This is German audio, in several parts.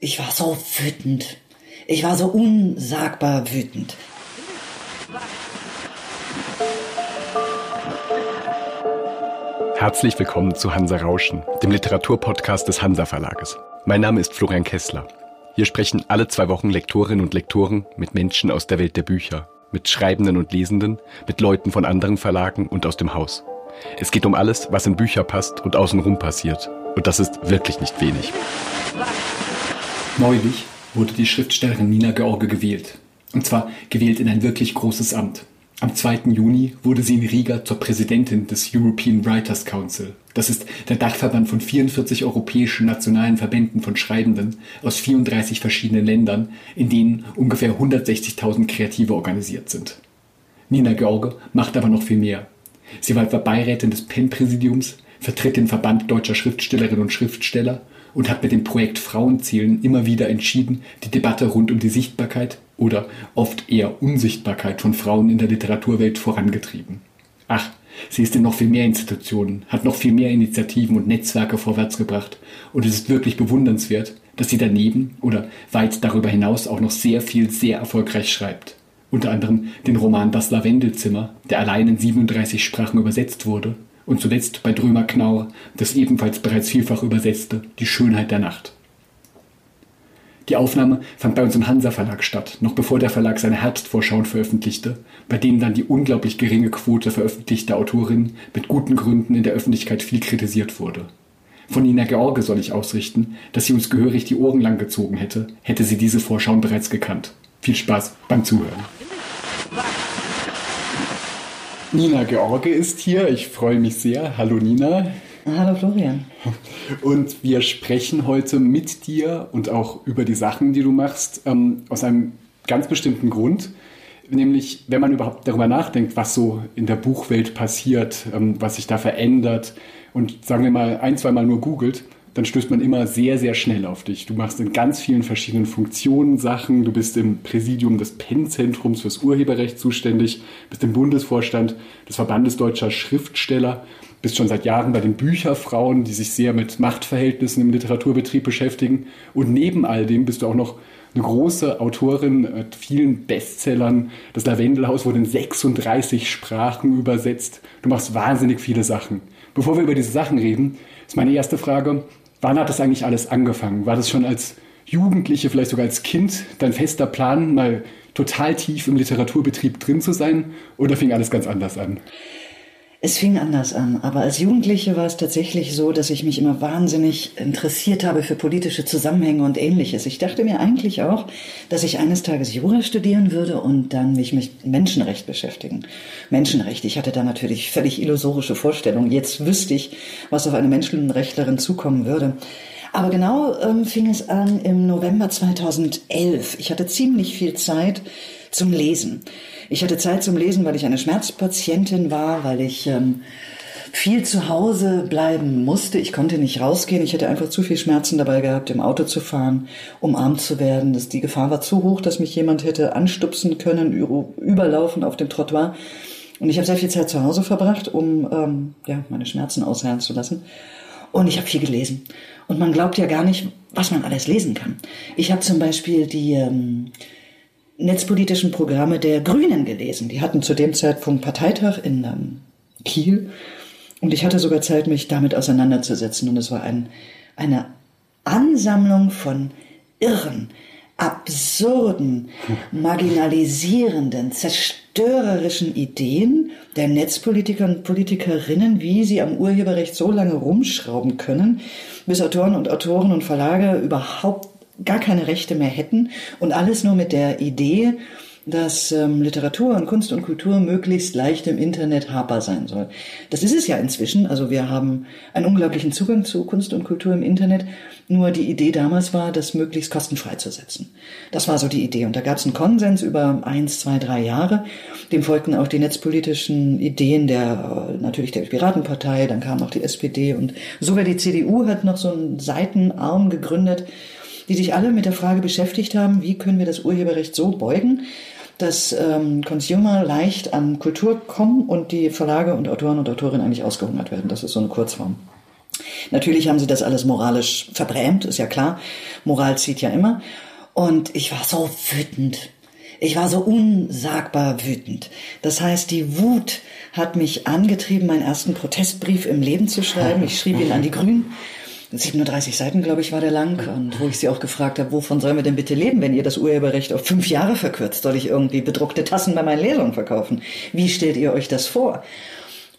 Ich war so wütend. Ich war so unsagbar wütend. Herzlich willkommen zu Hansa Rauschen, dem Literaturpodcast des Hansa Verlages. Mein Name ist Florian Kessler. Hier sprechen alle zwei Wochen Lektorinnen und Lektoren mit Menschen aus der Welt der Bücher, mit Schreibenden und Lesenden, mit Leuten von anderen Verlagen und aus dem Haus. Es geht um alles, was in Bücher passt und außenrum passiert. Und das ist wirklich nicht wenig. Neulich wurde die Schriftstellerin Nina George gewählt. Und zwar gewählt in ein wirklich großes Amt. Am 2. Juni wurde sie in Riga zur Präsidentin des European Writers Council. Das ist der Dachverband von 44 europäischen nationalen Verbänden von Schreibenden aus 34 verschiedenen Ländern, in denen ungefähr 160.000 Kreative organisiert sind. Nina George macht aber noch viel mehr. Sie war Beirätin des PEN-Präsidiums, vertritt den Verband deutscher Schriftstellerinnen und Schriftsteller und hat mit dem Projekt Frauenzielen immer wieder entschieden, die Debatte rund um die Sichtbarkeit oder oft eher Unsichtbarkeit von Frauen in der Literaturwelt vorangetrieben. Ach, sie ist in noch viel mehr Institutionen, hat noch viel mehr Initiativen und Netzwerke vorwärtsgebracht und es ist wirklich bewundernswert, dass sie daneben oder weit darüber hinaus auch noch sehr viel sehr erfolgreich schreibt. Unter anderem den Roman Das Lavendelzimmer, der allein in 37 Sprachen übersetzt wurde und zuletzt bei Drömer Knaur das ebenfalls bereits vielfach übersetzte Die Schönheit der Nacht. Die Aufnahme fand bei uns im Hansa Verlag statt, noch bevor der Verlag seine Herbstvorschauen veröffentlichte, bei denen dann die unglaublich geringe Quote veröffentlichter Autorinnen mit guten Gründen in der Öffentlichkeit viel kritisiert wurde. Von Nina George soll ich ausrichten, dass sie uns gehörig die Ohren lang gezogen hätte, hätte sie diese Vorschauen bereits gekannt. Viel Spaß beim Zuhören. Nina George ist hier. Ich freue mich sehr. Hallo Nina. Hallo Florian. Und wir sprechen heute mit dir und auch über die Sachen, die du machst, ähm, aus einem ganz bestimmten Grund. Nämlich, wenn man überhaupt darüber nachdenkt, was so in der Buchwelt passiert, ähm, was sich da verändert und sagen wir mal ein, zwei Mal nur googelt, dann stößt man immer sehr, sehr schnell auf dich. Du machst in ganz vielen verschiedenen Funktionen Sachen. Du bist im Präsidium des PEN-Zentrums fürs Urheberrecht zuständig, bist im Bundesvorstand des Verbandes deutscher Schriftsteller, bist schon seit Jahren bei den Bücherfrauen, die sich sehr mit Machtverhältnissen im Literaturbetrieb beschäftigen. Und neben all dem bist du auch noch eine große Autorin mit vielen Bestsellern. Das Lavendelhaus wurde in 36 Sprachen übersetzt. Du machst wahnsinnig viele Sachen. Bevor wir über diese Sachen reden, ist meine erste Frage, Wann hat das eigentlich alles angefangen? War das schon als Jugendliche, vielleicht sogar als Kind, dein fester Plan, mal total tief im Literaturbetrieb drin zu sein? Oder fing alles ganz anders an? Es fing anders an, aber als Jugendliche war es tatsächlich so, dass ich mich immer wahnsinnig interessiert habe für politische Zusammenhänge und ähnliches. Ich dachte mir eigentlich auch, dass ich eines Tages Jura studieren würde und dann mich mit Menschenrecht beschäftigen. Menschenrecht, ich hatte da natürlich völlig illusorische Vorstellungen. Jetzt wüsste ich, was auf eine Menschenrechtlerin zukommen würde. Aber genau ähm, fing es an im November 2011. Ich hatte ziemlich viel Zeit zum Lesen. Ich hatte Zeit zum Lesen, weil ich eine Schmerzpatientin war, weil ich ähm, viel zu Hause bleiben musste. Ich konnte nicht rausgehen. Ich hätte einfach zu viel Schmerzen dabei gehabt, im Auto zu fahren, umarmt zu werden. Das, die Gefahr war zu hoch, dass mich jemand hätte anstupsen können, überlaufen auf dem Trottoir. Und ich habe sehr viel Zeit zu Hause verbracht, um ähm, ja, meine Schmerzen ausherren zu lassen. Und ich habe viel gelesen. Und man glaubt ja gar nicht, was man alles lesen kann. Ich habe zum Beispiel die ähm, netzpolitischen Programme der Grünen gelesen. Die hatten zu dem Zeitpunkt Parteitag in ähm, Kiel und ich hatte sogar Zeit, mich damit auseinanderzusetzen. Und es war ein, eine Ansammlung von irren, absurden, marginalisierenden, zerstörerischen Ideen der Netzpolitiker und Politikerinnen, wie sie am Urheberrecht so lange rumschrauben können, bis Autoren und Autoren und Verlage überhaupt gar keine Rechte mehr hätten und alles nur mit der Idee, dass ähm, Literatur und Kunst und Kultur möglichst leicht im Internet hapar sein soll. Das ist es ja inzwischen. Also wir haben einen unglaublichen Zugang zu Kunst und Kultur im Internet. Nur die Idee damals war, das möglichst kostenfrei zu setzen. Das war so die Idee. Und da gab es einen Konsens über eins, zwei, drei Jahre. Dem folgten auch die netzpolitischen Ideen der, äh, natürlich der Piratenpartei. Dann kam noch die SPD und sogar die CDU hat noch so einen Seitenarm gegründet, die sich alle mit der Frage beschäftigt haben, wie können wir das Urheberrecht so beugen, dass ähm, Consumer leicht an Kultur kommen und die Verlage und Autoren und Autorinnen eigentlich ausgehungert werden. Das ist so eine Kurzform. Natürlich haben sie das alles moralisch verbrämt, ist ja klar. Moral zieht ja immer. Und ich war so wütend. Ich war so unsagbar wütend. Das heißt, die Wut hat mich angetrieben, meinen ersten Protestbrief im Leben zu schreiben. Ich schrieb ihn an die Grünen 37 Seiten, glaube ich, war der lang. Und wo ich sie auch gefragt habe, wovon sollen wir denn bitte leben, wenn ihr das Urheberrecht auf fünf Jahre verkürzt? Soll ich irgendwie bedruckte Tassen bei meinen Lesungen verkaufen? Wie stellt ihr euch das vor?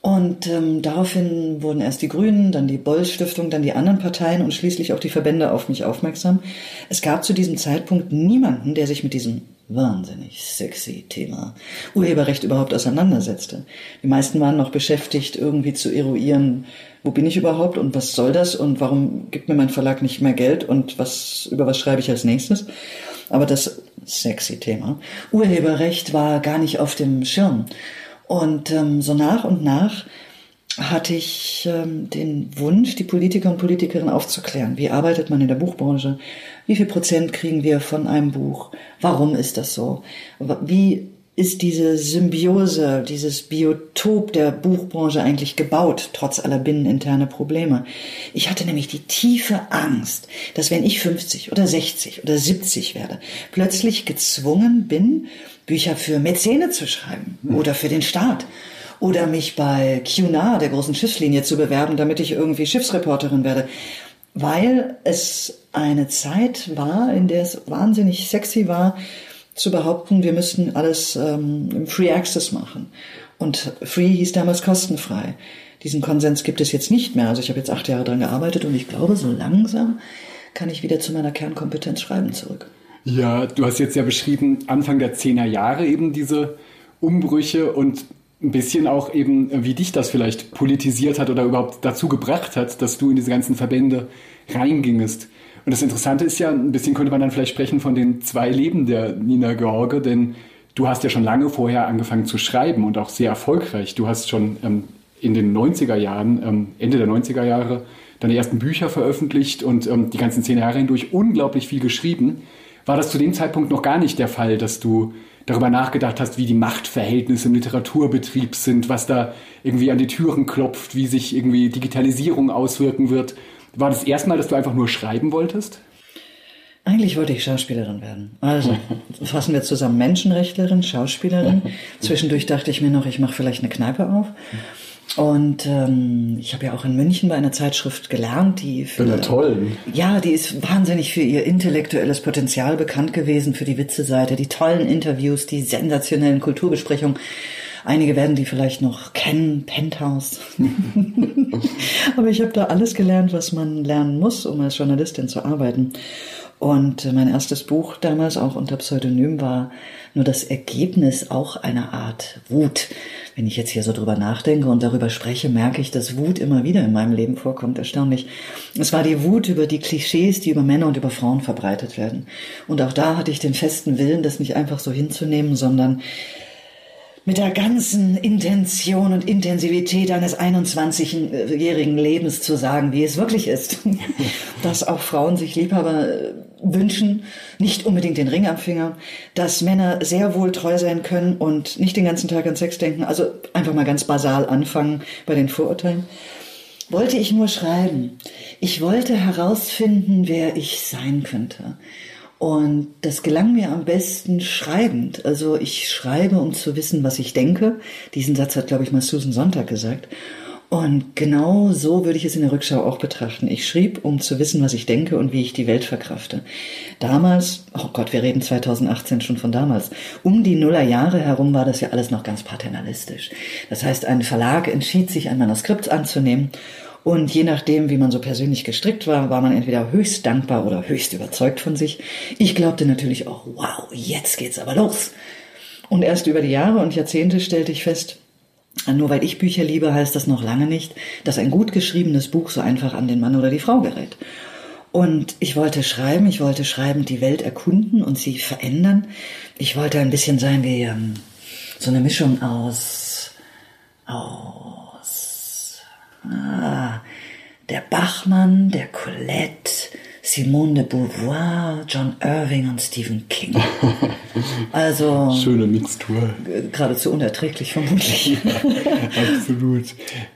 Und ähm, daraufhin wurden erst die Grünen, dann die Boll-Stiftung, dann die anderen Parteien und schließlich auch die Verbände auf mich aufmerksam. Es gab zu diesem Zeitpunkt niemanden, der sich mit diesem wahnsinnig sexy Thema Urheberrecht überhaupt auseinandersetzte. Die meisten waren noch beschäftigt, irgendwie zu eruieren, wo bin ich überhaupt und was soll das und warum gibt mir mein Verlag nicht mehr Geld und was, über was schreibe ich als nächstes. Aber das sexy Thema Urheberrecht war gar nicht auf dem Schirm. Und ähm, so nach und nach hatte ich ähm, den Wunsch, die Politiker und Politikerinnen aufzuklären. Wie arbeitet man in der Buchbranche? Wie viel Prozent kriegen wir von einem Buch? Warum ist das so? Wie ist diese Symbiose, dieses Biotop der Buchbranche eigentlich gebaut, trotz aller binneninterne Probleme? Ich hatte nämlich die tiefe Angst, dass wenn ich 50 oder 60 oder 70 werde, plötzlich gezwungen bin, Bücher für Mäzene zu schreiben oder für den Staat oder mich bei Cunard, der großen Schiffslinie, zu bewerben, damit ich irgendwie Schiffsreporterin werde. Weil es eine Zeit war, in der es wahnsinnig sexy war, zu behaupten, wir müssten alles ähm, im Free Access machen. Und Free hieß damals kostenfrei. Diesen Konsens gibt es jetzt nicht mehr. Also ich habe jetzt acht Jahre dran gearbeitet und ich glaube, so langsam kann ich wieder zu meiner Kernkompetenz Schreiben zurück. Ja, du hast jetzt ja beschrieben, Anfang der Zehner Jahre eben diese Umbrüche und ein bisschen auch eben, wie dich das vielleicht politisiert hat oder überhaupt dazu gebracht hat, dass du in diese ganzen Verbände reingingest. Und das Interessante ist ja, ein bisschen könnte man dann vielleicht sprechen von den zwei Leben der Nina George, denn du hast ja schon lange vorher angefangen zu schreiben und auch sehr erfolgreich. Du hast schon ähm, in den 90er Jahren, ähm, Ende der 90er Jahre, deine ersten Bücher veröffentlicht und ähm, die ganzen zehn Jahre hindurch unglaublich viel geschrieben. War das zu dem Zeitpunkt noch gar nicht der Fall, dass du darüber nachgedacht hast, wie die Machtverhältnisse im Literaturbetrieb sind, was da irgendwie an die Türen klopft, wie sich irgendwie Digitalisierung auswirken wird? War das erstmal, dass du einfach nur schreiben wolltest? Eigentlich wollte ich Schauspielerin werden. Also fassen wir zusammen Menschenrechtlerin, Schauspielerin. Zwischendurch dachte ich mir noch, ich mache vielleicht eine Kneipe auf. Und ähm, ich habe ja auch in München bei einer Zeitschrift gelernt, die für ja, toll. Ja, die ist wahnsinnig für ihr intellektuelles Potenzial bekannt gewesen, für die Witze-Seite, die tollen Interviews, die sensationellen Kulturbesprechungen. Einige werden die vielleicht noch kennen, Penthouse. Aber ich habe da alles gelernt, was man lernen muss, um als Journalistin zu arbeiten. Und mein erstes Buch damals auch unter Pseudonym war nur das Ergebnis auch einer Art Wut. Wenn ich jetzt hier so drüber nachdenke und darüber spreche, merke ich, dass Wut immer wieder in meinem Leben vorkommt. Erstaunlich. Es war die Wut über die Klischees, die über Männer und über Frauen verbreitet werden. Und auch da hatte ich den festen Willen, das nicht einfach so hinzunehmen, sondern mit der ganzen Intention und Intensivität eines 21-jährigen Lebens zu sagen, wie es wirklich ist. dass auch Frauen sich Liebhaber äh, wünschen, nicht unbedingt den Ring am Finger, dass Männer sehr wohl treu sein können und nicht den ganzen Tag an Sex denken. Also einfach mal ganz basal anfangen bei den Vorurteilen. Wollte ich nur schreiben. Ich wollte herausfinden, wer ich sein könnte. Und das gelang mir am besten schreibend. Also ich schreibe, um zu wissen, was ich denke. Diesen Satz hat, glaube ich, mal Susan Sonntag gesagt. Und genau so würde ich es in der Rückschau auch betrachten. Ich schrieb, um zu wissen, was ich denke und wie ich die Welt verkrafte. Damals, oh Gott, wir reden 2018 schon von damals, um die Nullerjahre herum war das ja alles noch ganz paternalistisch. Das heißt, ein Verlag entschied sich, ein Manuskript anzunehmen und je nachdem, wie man so persönlich gestrickt war, war man entweder höchst dankbar oder höchst überzeugt von sich. Ich glaubte natürlich auch, wow, jetzt geht's aber los. Und erst über die Jahre und Jahrzehnte stellte ich fest, nur weil ich Bücher liebe, heißt das noch lange nicht, dass ein gut geschriebenes Buch so einfach an den Mann oder die Frau gerät. Und ich wollte schreiben, ich wollte schreiben, die Welt erkunden und sie verändern. Ich wollte ein bisschen sein wie ähm, so eine Mischung aus, aus Ah, der Bachmann, der Colette, Simone de Beauvoir, John Irving und Stephen King. Also. Schöne Mixtur. Geradezu unerträglich, vermutlich. Absolut.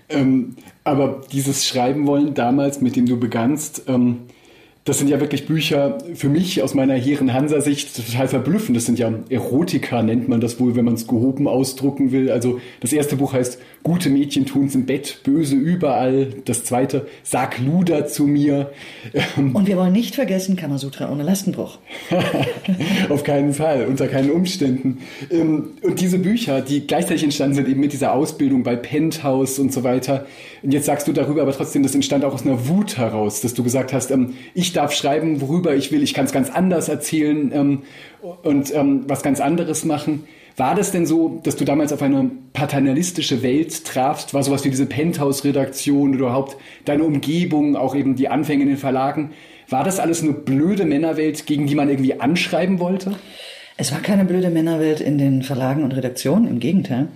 Ähm, aber dieses Schreiben wollen damals, mit dem du begannst, ähm, das sind ja wirklich Bücher für mich aus meiner hehren Hansa-Sicht total verblüffend. Das sind ja Erotika, nennt man das wohl, wenn man es gehoben ausdrucken will. Also das erste Buch heißt Gute Mädchen tun's im Bett, böse überall. Das zweite Sag Luder zu mir. Und wir wollen nicht vergessen Kamasutra ohne Lastenbruch. Auf keinen Fall, unter keinen Umständen. Ähm, und diese Bücher, die gleichzeitig entstanden sind, eben mit dieser Ausbildung bei Penthouse und so weiter. Und jetzt sagst du darüber, aber trotzdem, das entstand auch aus einer Wut heraus, dass du gesagt hast, ähm, ich darf schreiben, worüber ich will, ich kann es ganz anders erzählen ähm, und was ganz anderes machen. War das denn so, dass du damals auf eine paternalistische Welt trafst? War sowas wie diese Penthouse-Redaktion oder überhaupt deine Umgebung, auch eben die Anfänge in den Verlagen? War das alles eine blöde Männerwelt, gegen die man irgendwie anschreiben wollte? Es war keine blöde Männerwelt in den Verlagen und Redaktionen, im Gegenteil.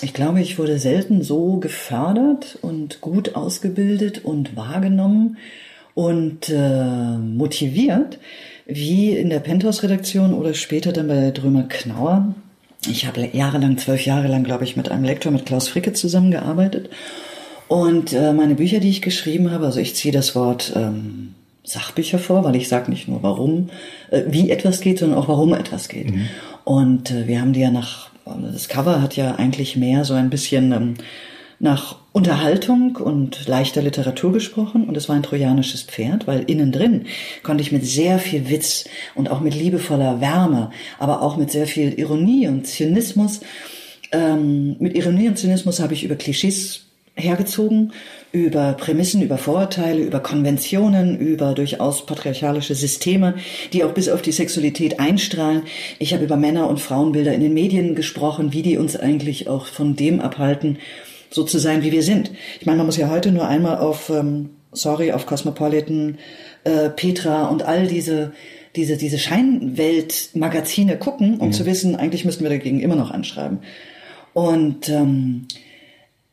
Ich glaube, ich wurde selten so gefördert und gut ausgebildet und wahrgenommen und äh, motiviert wie in der Penthouse-Redaktion oder später dann bei Drömer Knauer, ich habe jahrelang, zwölf Jahre lang, glaube ich, mit einem Lektor, mit Klaus Fricke zusammengearbeitet. Und äh, meine Bücher, die ich geschrieben habe, also ich ziehe das Wort ähm, Sachbücher vor, weil ich sage nicht nur, warum, äh, wie etwas geht, sondern auch, warum etwas geht. Mhm. Und äh, wir haben die ja nach, das Cover hat ja eigentlich mehr so ein bisschen ähm, nach Unterhaltung und leichter Literatur gesprochen und es war ein trojanisches Pferd, weil innen drin konnte ich mit sehr viel Witz und auch mit liebevoller Wärme, aber auch mit sehr viel Ironie und Zynismus, ähm, mit Ironie und Zynismus habe ich über Klischees hergezogen, über Prämissen, über Vorurteile, über Konventionen, über durchaus patriarchalische Systeme, die auch bis auf die Sexualität einstrahlen. Ich habe über Männer- und Frauenbilder in den Medien gesprochen, wie die uns eigentlich auch von dem abhalten, so zu sein, wie wir sind. Ich meine, man muss ja heute nur einmal auf, ähm, sorry, auf Cosmopolitan, äh, Petra und all diese diese diese Scheinwelt-Magazine gucken, um mhm. zu wissen, eigentlich müssten wir dagegen immer noch anschreiben. Und ähm,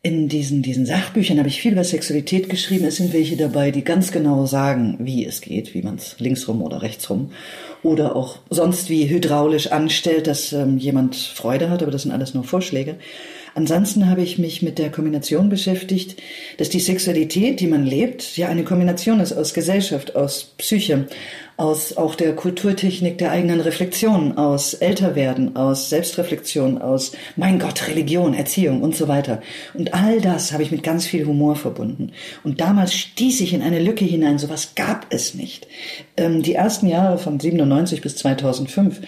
in diesen, diesen Sachbüchern habe ich viel über Sexualität geschrieben. Es sind welche dabei, die ganz genau sagen, wie es geht, wie man es linksrum oder rechtsrum oder auch sonst wie hydraulisch anstellt, dass ähm, jemand Freude hat, aber das sind alles nur Vorschläge. Ansonsten habe ich mich mit der Kombination beschäftigt, dass die Sexualität, die man lebt, ja eine Kombination ist aus Gesellschaft, aus Psyche, aus auch der Kulturtechnik der eigenen Reflexion, aus Älterwerden, aus Selbstreflexion, aus mein Gott, Religion, Erziehung und so weiter. Und all das habe ich mit ganz viel Humor verbunden. Und damals stieß ich in eine Lücke hinein, sowas gab es nicht. Ähm, die ersten Jahre von 97 bis 2005,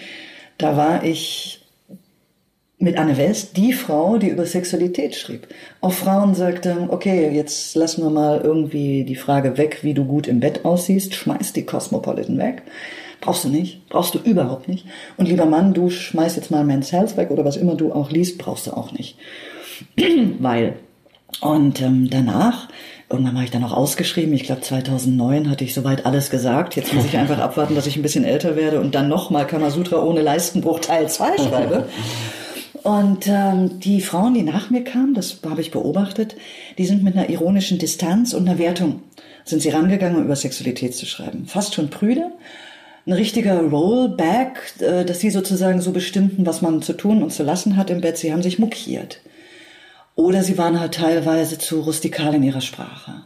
da war ich mit Anne West die Frau, die über Sexualität schrieb. Auch Frauen sagten, okay, jetzt lassen wir mal irgendwie die Frage weg, wie du gut im Bett aussiehst, schmeiß die Cosmopolitan weg. Brauchst du nicht, brauchst du überhaupt nicht. Und lieber Mann, du schmeiß jetzt mal Men's Health weg oder was immer du auch liest, brauchst du auch nicht. Weil. Und ähm, danach irgendwann habe ich dann auch ausgeschrieben. Ich glaube 2009 hatte ich soweit alles gesagt. Jetzt muss ich einfach abwarten, dass ich ein bisschen älter werde und dann nochmal Kamasutra ohne Leistenbruch Teil 2 schreibe. Und ähm, die Frauen, die nach mir kamen, das habe ich beobachtet, die sind mit einer ironischen Distanz und einer Wertung, sind sie rangegangen, um über Sexualität zu schreiben. Fast schon prüde. Ein richtiger Rollback, äh, dass sie sozusagen so bestimmten, was man zu tun und zu lassen hat im Bett. Sie haben sich mokiert. Oder sie waren halt teilweise zu rustikal in ihrer Sprache.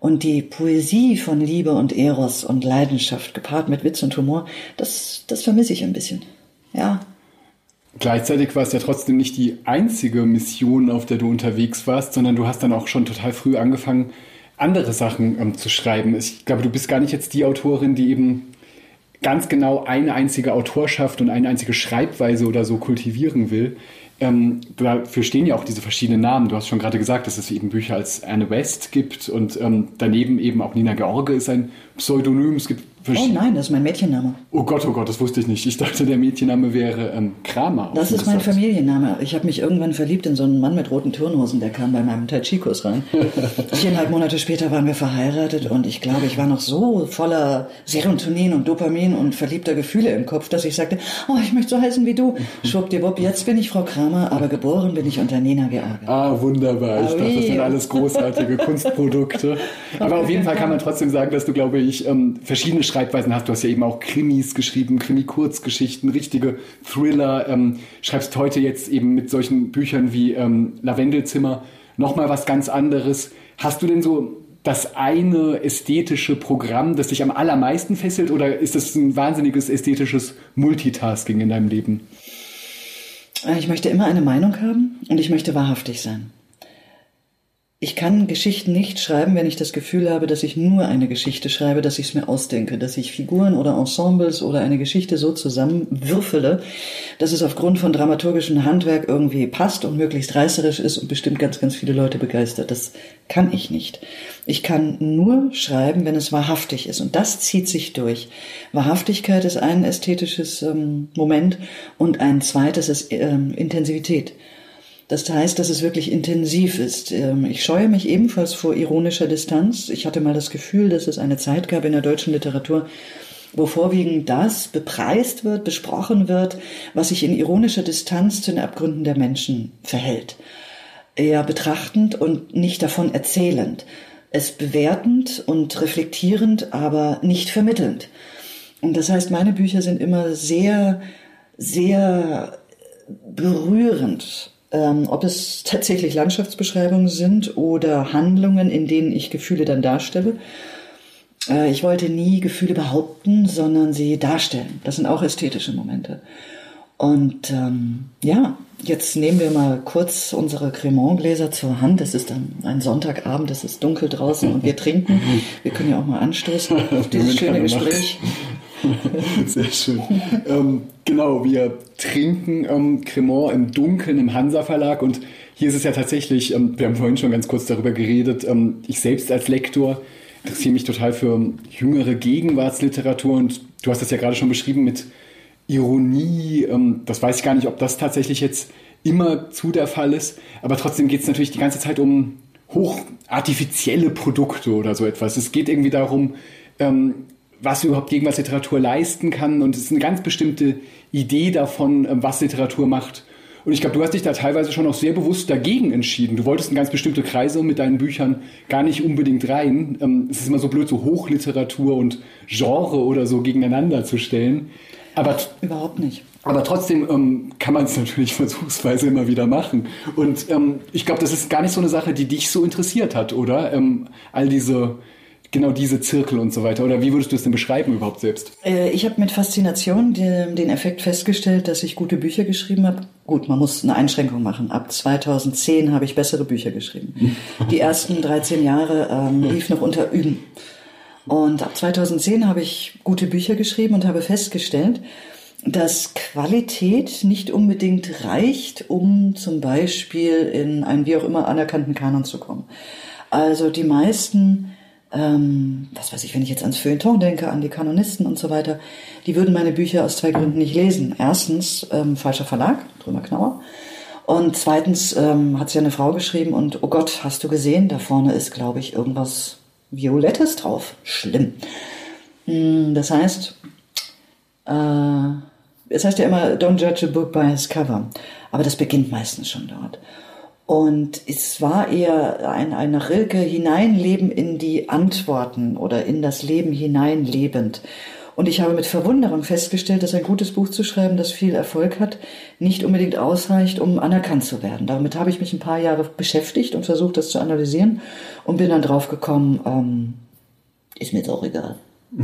Und die Poesie von Liebe und Eros und Leidenschaft gepaart mit Witz und Humor, das, das vermisse ich ein bisschen. Ja, Gleichzeitig war es ja trotzdem nicht die einzige Mission, auf der du unterwegs warst, sondern du hast dann auch schon total früh angefangen, andere Sachen ähm, zu schreiben. Ich glaube, du bist gar nicht jetzt die Autorin, die eben ganz genau eine einzige Autorschaft und eine einzige Schreibweise oder so kultivieren will. Ähm, dafür stehen ja auch diese verschiedenen Namen. Du hast schon gerade gesagt, dass es eben Bücher als Anne West gibt und ähm, daneben eben auch Nina George ist ein Pseudonym. Es gibt Oh nein, das ist mein Mädchenname. Oh Gott, oh Gott, das wusste ich nicht. Ich dachte, der Mädchenname wäre ähm, Kramer. Das ist mein Familienname. Ich habe mich irgendwann verliebt in so einen Mann mit roten Turnhosen, der kam bei meinem Tai Chi-Kurs rein. Viereinhalb Monate später waren wir verheiratet und ich glaube, ich war noch so voller Serotonin und Dopamin und verliebter Gefühle im Kopf, dass ich sagte, oh, ich möchte so heißen wie du. Schwuppdiwupp, jetzt bin ich Frau Kramer, aber geboren bin ich unter Nina George. Ah, wunderbar. Ich dachte, das sind alles großartige Kunstprodukte. Aber auf jeden Fall kann man trotzdem sagen, dass du, glaube natürlich ähm, verschiedene Schreibweisen hast. Du hast ja eben auch Krimis geschrieben, Krimi-Kurzgeschichten, richtige Thriller. Ähm, schreibst heute jetzt eben mit solchen Büchern wie ähm, Lavendelzimmer nochmal was ganz anderes. Hast du denn so das eine ästhetische Programm, das dich am allermeisten fesselt, oder ist das ein wahnsinniges ästhetisches Multitasking in deinem Leben? Ich möchte immer eine Meinung haben und ich möchte wahrhaftig sein. Ich kann Geschichten nicht schreiben, wenn ich das Gefühl habe, dass ich nur eine Geschichte schreibe, dass ich es mir ausdenke, dass ich Figuren oder Ensembles oder eine Geschichte so zusammenwürfele, dass es aufgrund von dramaturgischem Handwerk irgendwie passt und möglichst reißerisch ist und bestimmt ganz, ganz viele Leute begeistert. Das kann ich nicht. Ich kann nur schreiben, wenn es wahrhaftig ist und das zieht sich durch. Wahrhaftigkeit ist ein ästhetisches ähm, Moment und ein zweites ist ähm, Intensivität. Das heißt, dass es wirklich intensiv ist. Ähm, ich scheue mich ebenfalls vor ironischer Distanz. Ich hatte mal das Gefühl, dass es eine Zeit gab in der deutschen Literatur, wo vorwiegend das bepreist wird, besprochen wird, was sich in ironischer Distanz zu den Abgründen der Menschen verhält. Eher betrachtend und nicht davon erzählend. Es bewertend und reflektierend, aber nicht vermittelnd. Und das heißt, meine Bücher sind immer sehr, sehr berührend ähm, ob es tatsächlich Landschaftsbeschreibungen sind oder Handlungen, in denen ich Gefühle dann darstelle. Äh, ich wollte nie Gefühle behaupten, sondern sie darstellen. Das sind auch ästhetische Momente. Und ähm, ja, jetzt nehmen wir mal kurz unsere Cremant-Gläser zur Hand. Es ist dann ein Sonntagabend, es ist dunkel draußen und wir trinken. Wir können ja auch mal anstoßen auf dieses schöne Gespräch. Sehr schön. ähm, genau, wir trinken ähm, Cremant im Dunkeln im Hansa Verlag und hier ist es ja tatsächlich, ähm, wir haben vorhin schon ganz kurz darüber geredet, ähm, ich selbst als Lektor interessiere mich total für jüngere Gegenwartsliteratur und du hast das ja gerade schon beschrieben mit Ironie. Ähm, das weiß ich gar nicht, ob das tatsächlich jetzt immer zu der Fall ist, aber trotzdem geht es natürlich die ganze Zeit um hochartifizielle Produkte oder so etwas. Es geht irgendwie darum, ähm, was überhaupt Gegenwartsliteratur leisten kann. Und es ist eine ganz bestimmte Idee davon, ähm, was Literatur macht. Und ich glaube, du hast dich da teilweise schon auch sehr bewusst dagegen entschieden. Du wolltest in ganz bestimmte Kreise mit deinen Büchern gar nicht unbedingt rein. Ähm, es ist immer so blöd, so Hochliteratur und Genre oder so gegeneinander zu stellen. Aber überhaupt nicht. Aber trotzdem ähm, kann man es natürlich versuchsweise immer wieder machen. Und ähm, ich glaube, das ist gar nicht so eine Sache, die dich so interessiert hat, oder? Ähm, all diese genau diese Zirkel und so weiter? Oder wie würdest du es denn beschreiben überhaupt selbst? Äh, ich habe mit Faszination den, den Effekt festgestellt, dass ich gute Bücher geschrieben habe. Gut, man muss eine Einschränkung machen. Ab 2010 habe ich bessere Bücher geschrieben. Die ersten 13 Jahre ähm, lief noch unter Üben. Und ab 2010 habe ich gute Bücher geschrieben und habe festgestellt, dass Qualität nicht unbedingt reicht, um zum Beispiel in einen wie auch immer anerkannten Kanon zu kommen. Also die meisten ähm, was weiß ich, wenn ich jetzt ans Feuilleton denke, an die Kanonisten und so weiter, die würden meine Bücher aus zwei Gründen nicht lesen. Erstens, ähm, falscher Verlag, Trümmer Knauer. Und zweitens ähm, hat sie eine Frau geschrieben und, oh Gott, hast du gesehen, da vorne ist, glaube ich, irgendwas Violettes drauf. Schlimm. Hm, das heißt, äh, es heißt ja immer, don't judge a book by its cover. Aber das beginnt meistens schon dort. Und es war eher ein, ein nach Rilke hineinleben in die Antworten oder in das Leben hineinlebend. Und ich habe mit Verwunderung festgestellt, dass ein gutes Buch zu schreiben, das viel Erfolg hat, nicht unbedingt ausreicht, um anerkannt zu werden. Damit habe ich mich ein paar Jahre beschäftigt und versucht, das zu analysieren und bin dann drauf gekommen, ähm, ist mir jetzt auch egal.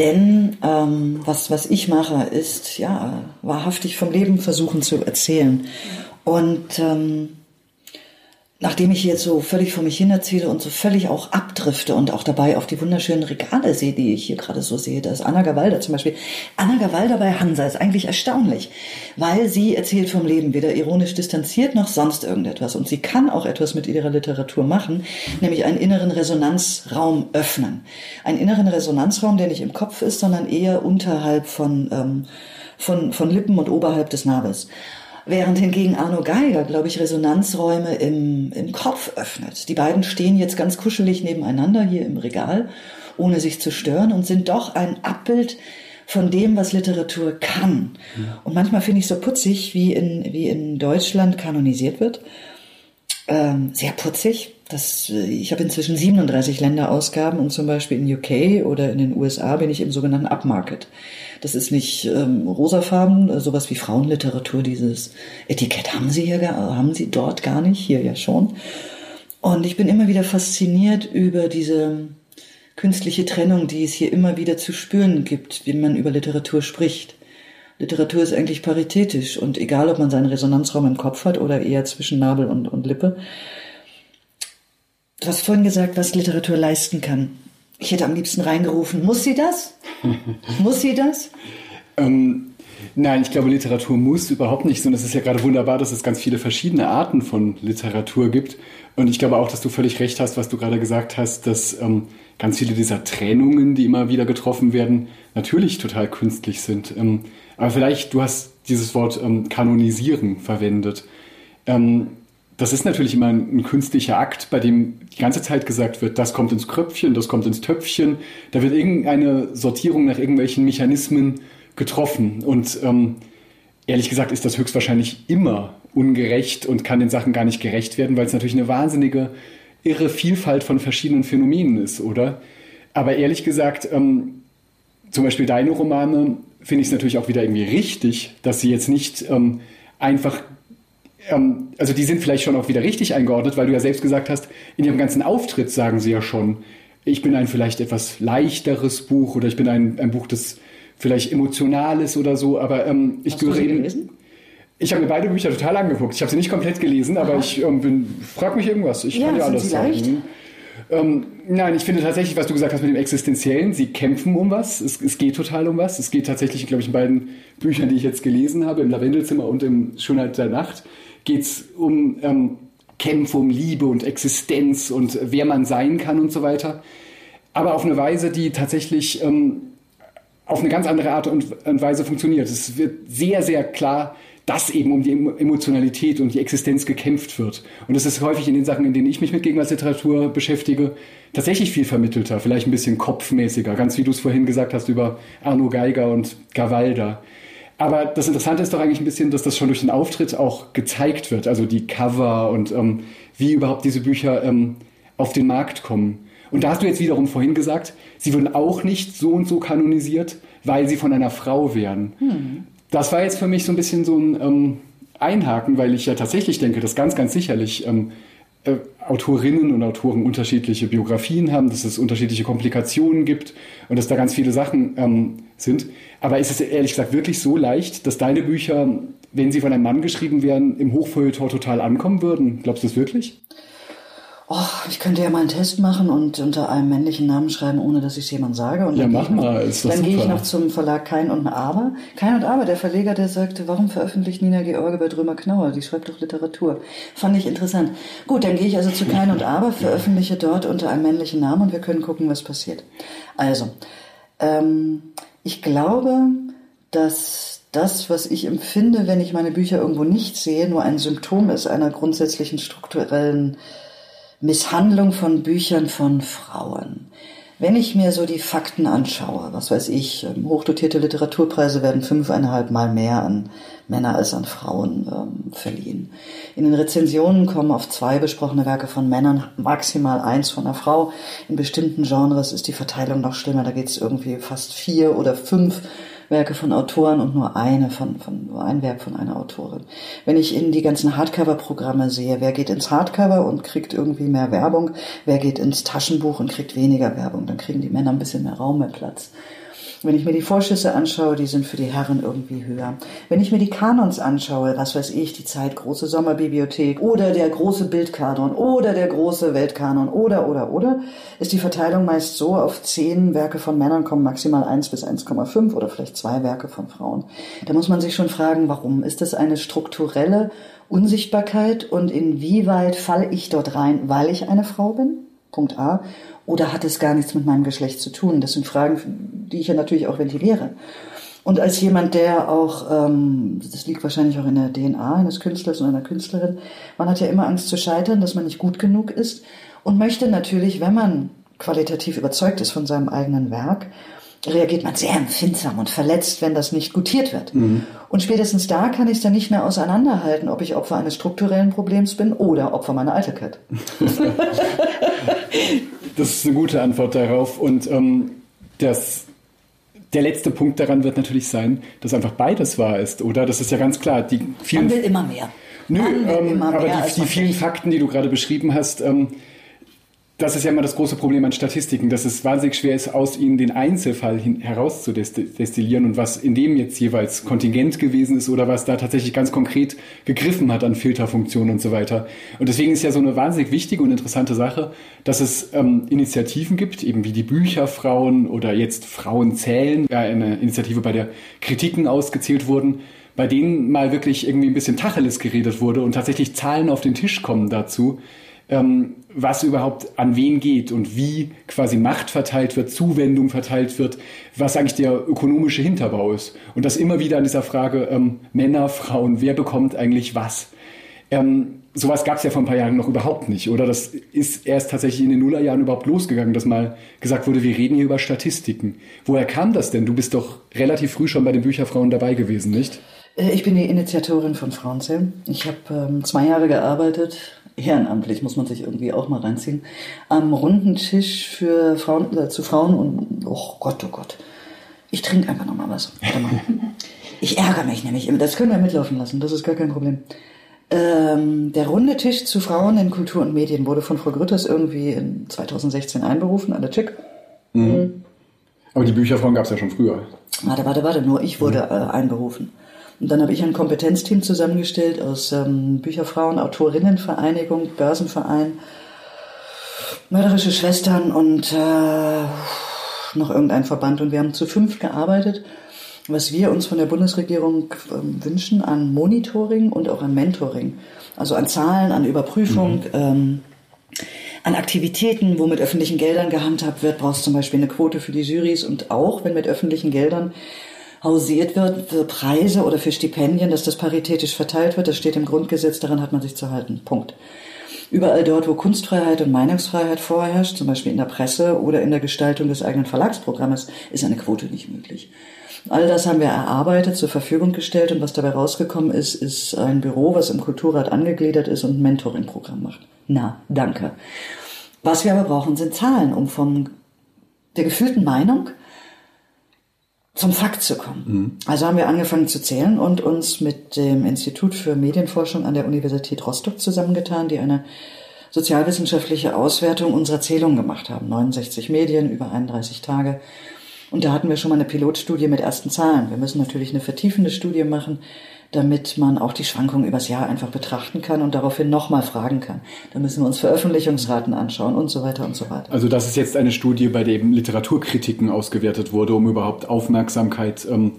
Denn ähm, was, was ich mache, ist ja wahrhaftig vom Leben versuchen zu erzählen. Und ähm, nachdem ich jetzt so völlig vor mich hin erzähle und so völlig auch abdrifte und auch dabei auf die wunderschönen Regale sehe, die ich hier gerade so sehe, da ist Anna Gawalda zum Beispiel. Anna Gawalda bei Hansa ist eigentlich erstaunlich, weil sie erzählt vom Leben weder ironisch distanziert noch sonst irgendetwas. Und sie kann auch etwas mit ihrer Literatur machen, nämlich einen inneren Resonanzraum öffnen. Einen inneren Resonanzraum, der nicht im Kopf ist, sondern eher unterhalb von, ähm, von, von Lippen und oberhalb des Nabels. Während hingegen Arno Geiger, glaube ich, Resonanzräume im, im Kopf öffnet. Die beiden stehen jetzt ganz kuschelig nebeneinander hier im Regal, ohne sich zu stören und sind doch ein Abbild von dem, was Literatur kann. Ja. Und manchmal finde ich so putzig, wie in, wie in Deutschland kanonisiert wird. Ähm, sehr putzig. Das, äh, ich habe inzwischen 37 Länderausgaben und zum Beispiel in UK oder in den USA bin ich im sogenannten Upmarket. Das ist nicht ähm, rosafarben, äh, sowas wie Frauenliteratur, dieses Etikett haben sie hier, haben sie dort gar nicht, hier ja schon. Und ich bin immer wieder fasziniert über diese künstliche Trennung, die es hier immer wieder zu spüren gibt, wenn man über Literatur spricht. Literatur ist eigentlich paritätisch und egal, ob man seinen Resonanzraum im Kopf hat oder eher zwischen Nabel und, und Lippe. Du hast vorhin gesagt, was Literatur leisten kann. Ich hätte am liebsten reingerufen, muss sie das? muss sie das? Ähm, nein, ich glaube, Literatur muss überhaupt nicht. Und es ist ja gerade wunderbar, dass es ganz viele verschiedene Arten von Literatur gibt. Und ich glaube auch, dass du völlig recht hast, was du gerade gesagt hast, dass ähm, ganz viele dieser Trennungen, die immer wieder getroffen werden, natürlich total künstlich sind. Ähm, aber vielleicht, du hast dieses Wort ähm, kanonisieren verwendet. Ähm, das ist natürlich immer ein, ein, künstlicher Akt, bei dem die ganze Zeit gesagt wird, das kommt ins Kröpfchen, das kommt ins Töpfchen. Da wird irgendeine Sortierung nach irgendwelchen Mechanismen getroffen. Und ähm, ehrlich gesagt ist das höchstwahrscheinlich immer ungerecht und kann den Sachen gar nicht gerecht werden, weil es natürlich eine wahnsinnige, irre Vielfalt von verschiedenen Phänomenen ist, oder? Aber ehrlich gesagt, ähm, zum Beispiel deine Romane finde ich es natürlich auch wieder irgendwie richtig, dass sie jetzt nicht ähm, einfach, ähm, also die sind vielleicht schon auch wieder richtig eingeordnet, weil du ja selbst gesagt hast, in ihrem ganzen Auftritt sagen sie ja schon, ich bin ein vielleicht etwas leichteres Buch oder ich bin ein, ein Buch, das vielleicht emotional ist oder so, aber ähm, ich Hast gehöre eben. Gelesen? Ich habe mir beide Bücher total angeguckt. Ich habe sie nicht komplett gelesen, aber Aha. ich ähm, bin, frag mich irgendwas. Ich ja, kann dir alles sagen. Ähm, nein, ich finde tatsächlich, was du gesagt hast mit dem Existenziellen, sie kämpfen um was. Es, es geht total um was. Es geht tatsächlich, glaube ich, in beiden Büchern, die ich jetzt gelesen habe, im Lavendelzimmer und im Schönheit der Nacht, geht es um ähm, Kämpfe, um Liebe und Existenz und wer man sein kann und so weiter. Aber auf eine Weise, die tatsächlich ähm, auf eine ganz andere Art und Weise funktioniert. Es wird sehr, sehr klar dass eben um die Emotionalität und die Existenz gekämpft wird. Und das ist häufig in den Sachen, in denen ich mich mit Gegenwartsliteratur beschäftige, tatsächlich viel vermittelter, vielleicht ein bisschen kopfmäßiger, ganz wie du es vorhin gesagt hast über Arno Geiger und Gavalda. Aber das Interessante ist doch eigentlich ein bisschen, dass das schon durch den Auftritt auch gezeigt wird, also die Cover und ähm, wie überhaupt diese Bücher ähm, auf den Markt kommen. Und da hast du jetzt wiederum vorhin gesagt, sie würden auch nicht so und so kanonisiert, weil sie von einer Frau wären. Hm das war jetzt für mich so ein bisschen so ein ähm, Einhaken, weil ich ja tatsächlich denke, dass ganz, ganz sicherlich ähm, äh, Autorinnen und Autoren unterschiedliche Biografien haben, dass es unterschiedliche Komplikationen gibt und dass da ganz viele Sachen ähm, sind. Aber ist es ehrlich gesagt wirklich so leicht, dass deine Bücher, wenn sie von einem Mann geschrieben wären, im Hochfeuilleton total ankommen würden? Glaubst du es wirklich? Oh, ich könnte ja mal einen Test machen und unter einem männlichen Namen schreiben, ohne dass ich es jemand sage. Und ja, mach mal. Ist dann gehe ich noch zum Verlag Kein und Aber. Kein und Aber, der Verleger, der sagte, warum veröffentlicht Nina George bei Drömer Knauer? Die schreibt doch Literatur. Fand ich interessant. Gut, dann gehe ich also zu Kein und Aber, veröffentliche dort unter einem männlichen Namen und wir können gucken, was passiert. Also, ähm, ich glaube, dass das, was ich empfinde, wenn ich meine Bücher irgendwo nicht sehe, nur ein Symptom ist einer grundsätzlichen strukturellen Misshandlung von Büchern von Frauen. Wenn ich mir so die Fakten anschaue, was weiß ich, ähm, hochdotierte Literaturpreise werden fünfeinhalb Mal mehr an Männer als an Frauen ähm, verliehen. In den Rezensionen kommen auf zwei besprochene Werke von Männern maximal eins von einer Frau. In bestimmten Genres ist die Verteilung noch schlimmer, da geht es irgendwie fast vier oder fünf Werke von Autoren und nur eine von, von nur ein Werk von einer Autorin. Wenn ich in die ganzen Hardcover-Programme sehe, wer geht ins Hardcover und kriegt irgendwie mehr Werbung, wer geht ins Taschenbuch und kriegt weniger Werbung, dann kriegen die Männer ein bisschen mehr Raum, mehr Platz. Wenn ich mir die Vorschüsse anschaue, die sind für die Herren irgendwie höher. Wenn ich mir die Kanons anschaue, was weiß ich, die Zeit große Sommerbibliothek oder der große Bildkanon oder der große Weltkanon oder oder oder, ist die Verteilung meist so, auf zehn Werke von Männern kommen maximal eins bis 1,5 oder vielleicht zwei Werke von Frauen. Da muss man sich schon fragen, warum? Ist das eine strukturelle Unsichtbarkeit und inwieweit falle ich dort rein, weil ich eine Frau bin? Punkt A. Oder hat es gar nichts mit meinem Geschlecht zu tun? Das sind Fragen, die ich ja natürlich auch ventiliere. Und als jemand, der auch, ähm, das liegt wahrscheinlich auch in der DNA eines Künstlers und einer Künstlerin, man hat ja immer Angst zu scheitern, dass man nicht gut genug ist und möchte natürlich, wenn man qualitativ überzeugt ist von seinem eigenen Werk, reagiert man sehr empfindsam und verletzt, wenn das nicht gutiert wird. Mhm. Und spätestens da kann ich es dann nicht mehr auseinanderhalten, ob ich Opfer eines strukturellen Problems bin oder Opfer meiner Eitelkeit. das ist eine gute Antwort darauf. Und ähm, das, der letzte Punkt daran wird natürlich sein, dass einfach beides wahr ist, oder? Das ist ja ganz klar. Die vielen, man will immer mehr. Nö, ähm, aber die, die vielen Fakten, die du gerade beschrieben hast, ähm, das ist ja immer das große Problem an Statistiken, dass es wahnsinnig schwer ist, aus ihnen den Einzelfall herauszudestillieren und was in dem jetzt jeweils Kontingent gewesen ist oder was da tatsächlich ganz konkret gegriffen hat an Filterfunktionen und so weiter. Und deswegen ist ja so eine wahnsinnig wichtige und interessante Sache, dass es ähm, Initiativen gibt, eben wie die Bücherfrauen oder jetzt Frauen zählen, ja, eine Initiative, bei der Kritiken ausgezählt wurden, bei denen mal wirklich irgendwie ein bisschen Tacheles geredet wurde und tatsächlich Zahlen auf den Tisch kommen dazu, ähm, was überhaupt an wen geht und wie quasi Macht verteilt wird, Zuwendung verteilt wird, was eigentlich der ökonomische Hinterbau ist. Und das immer wieder an dieser Frage ähm, Männer, Frauen, wer bekommt eigentlich was? Ähm, sowas gab es ja vor ein paar Jahren noch überhaupt nicht, oder? Das ist erst tatsächlich in den Nullerjahren überhaupt losgegangen, dass mal gesagt wurde, wir reden hier über Statistiken. Woher kam das denn? Du bist doch relativ früh schon bei den Bücherfrauen dabei gewesen, nicht? Äh, ich bin die Initiatorin von Frauenzählen. Ich habe ähm, zwei Jahre gearbeitet, ehrenamtlich muss man sich irgendwie auch mal reinziehen, am runden Tisch für Frauen, äh, zu Frauen und, oh Gott, oh Gott. Ich trinke einfach nochmal was. Ich ärgere mich nämlich immer. Das können wir mitlaufen lassen, das ist gar kein Problem. Ähm, der runde Tisch zu Frauen in Kultur und Medien wurde von Frau Grütters irgendwie in 2016 einberufen, alle chick. Mhm. Aber die Bücherfrauen gab es ja schon früher. Warte, warte, warte, nur ich wurde äh, einberufen. Und dann habe ich ein Kompetenzteam zusammengestellt aus ähm, Bücherfrauen, Autorinnenvereinigung, Börsenverein, mörderische Schwestern und äh, noch irgendein Verband. Und wir haben zu fünf gearbeitet, was wir uns von der Bundesregierung äh, wünschen an Monitoring und auch an Mentoring. Also an Zahlen, an Überprüfung. Mhm. Ähm, an Aktivitäten, wo mit öffentlichen Geldern gehandhabt wird, brauchst zum Beispiel eine Quote für die Jurys und auch, wenn mit öffentlichen Geldern hausiert wird für Preise oder für Stipendien, dass das paritätisch verteilt wird. Das steht im Grundgesetz, daran hat man sich zu halten. Punkt. Überall dort, wo Kunstfreiheit und Meinungsfreiheit vorherrscht, zum Beispiel in der Presse oder in der Gestaltung des eigenen Verlagsprogrammes, ist eine Quote nicht möglich. All das haben wir erarbeitet, zur Verfügung gestellt und was dabei rausgekommen ist, ist ein Büro, was im Kulturrat angegliedert ist und ein Mentoring-Programm macht. Na, danke. Was wir aber brauchen, sind Zahlen, um von der gefühlten Meinung zum Fakt zu kommen. Mhm. Also haben wir angefangen zu zählen und uns mit dem Institut für Medienforschung an der Universität Rostock zusammengetan, die eine sozialwissenschaftliche Auswertung unserer Zählung gemacht haben. 69 Medien über 31 Tage. Und da hatten wir schon mal eine Pilotstudie mit ersten Zahlen. Wir müssen natürlich eine vertiefende Studie machen, damit man auch die Schwankungen übers Jahr einfach betrachten kann und daraufhin nochmal fragen kann. Da müssen wir uns Veröffentlichungsraten anschauen und so weiter und so weiter. Also das ist jetzt eine Studie, bei der eben Literaturkritiken ausgewertet wurde, um überhaupt Aufmerksamkeit ähm,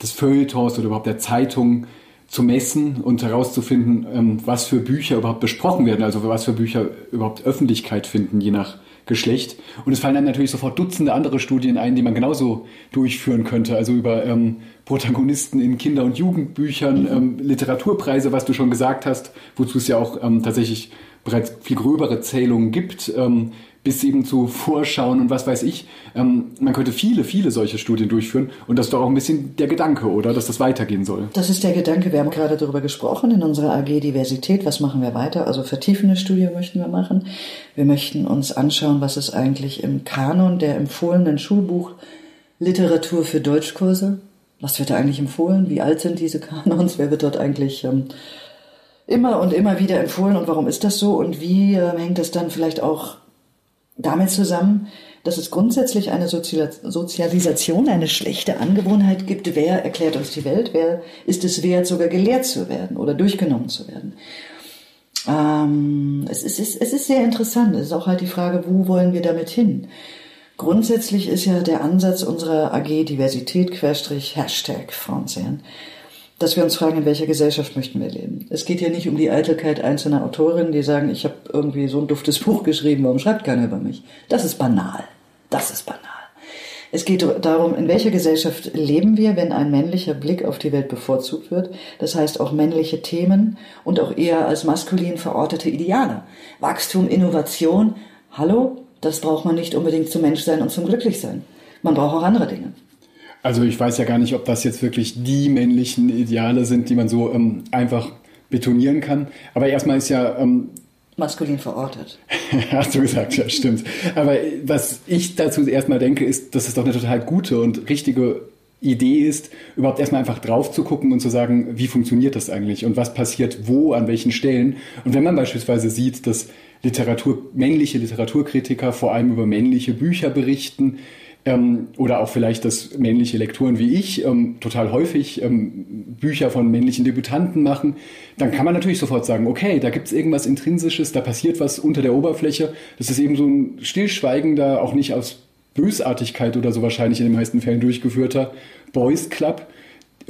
des Feuilletons oder überhaupt der Zeitung zu messen und herauszufinden, ähm, was für Bücher überhaupt besprochen werden, also was für Bücher überhaupt Öffentlichkeit finden, je nach Geschlecht. Und es fallen dann natürlich sofort Dutzende andere Studien ein, die man genauso durchführen könnte. Also über ähm, Protagonisten in Kinder- und Jugendbüchern, ähm, Literaturpreise, was du schon gesagt hast, wozu es ja auch ähm, tatsächlich bereits viel gröbere Zählungen gibt. Ähm, bis eben zu Vorschauen und was weiß ich. Ähm, man könnte viele, viele solche Studien durchführen und das ist doch auch ein bisschen der Gedanke, oder? Dass das weitergehen soll. Das ist der Gedanke. Wir haben gerade darüber gesprochen in unserer AG Diversität. Was machen wir weiter? Also vertiefende Studie möchten wir machen. Wir möchten uns anschauen, was ist eigentlich im Kanon der empfohlenen Schulbuch Literatur für Deutschkurse. Was wird da eigentlich empfohlen? Wie alt sind diese Kanons? Wer wird dort eigentlich ähm, immer und immer wieder empfohlen und warum ist das so? Und wie äh, hängt das dann vielleicht auch damit zusammen, dass es grundsätzlich eine Sozialisation, eine schlechte Angewohnheit gibt. Wer erklärt uns die Welt? Wer ist es wert, sogar gelehrt zu werden oder durchgenommen zu werden? Ähm, es, ist, es ist sehr interessant. Es ist auch halt die Frage, wo wollen wir damit hin? Grundsätzlich ist ja der Ansatz unserer AG Diversität Querstrich Hashtag Frauenzählen dass wir uns fragen, in welcher Gesellschaft möchten wir leben. Es geht hier nicht um die Eitelkeit einzelner Autorinnen, die sagen, ich habe irgendwie so ein duftes Buch geschrieben, warum schreibt keiner über mich? Das ist banal. Das ist banal. Es geht darum, in welcher Gesellschaft leben wir, wenn ein männlicher Blick auf die Welt bevorzugt wird. Das heißt auch männliche Themen und auch eher als maskulin verortete Ideale. Wachstum, Innovation. Hallo? Das braucht man nicht unbedingt zum Menschsein und zum Glücklichsein. Man braucht auch andere Dinge. Also ich weiß ja gar nicht, ob das jetzt wirklich die männlichen Ideale sind, die man so ähm, einfach betonieren kann. Aber erstmal ist ja ähm, maskulin verortet. Hast du gesagt, ja, stimmt. Aber was ich dazu erstmal denke, ist, dass es doch eine total gute und richtige Idee ist, überhaupt erstmal einfach drauf zu gucken und zu sagen, wie funktioniert das eigentlich und was passiert wo, an welchen Stellen. Und wenn man beispielsweise sieht, dass Literatur, männliche Literaturkritiker vor allem über männliche Bücher berichten, ähm, oder auch vielleicht, dass männliche Lektoren wie ich ähm, total häufig ähm, Bücher von männlichen Debütanten machen, dann kann man natürlich sofort sagen, okay, da gibt es irgendwas Intrinsisches, da passiert was unter der Oberfläche. Das ist eben so ein stillschweigender, auch nicht aus Bösartigkeit oder so wahrscheinlich in den meisten Fällen durchgeführter Boys Club,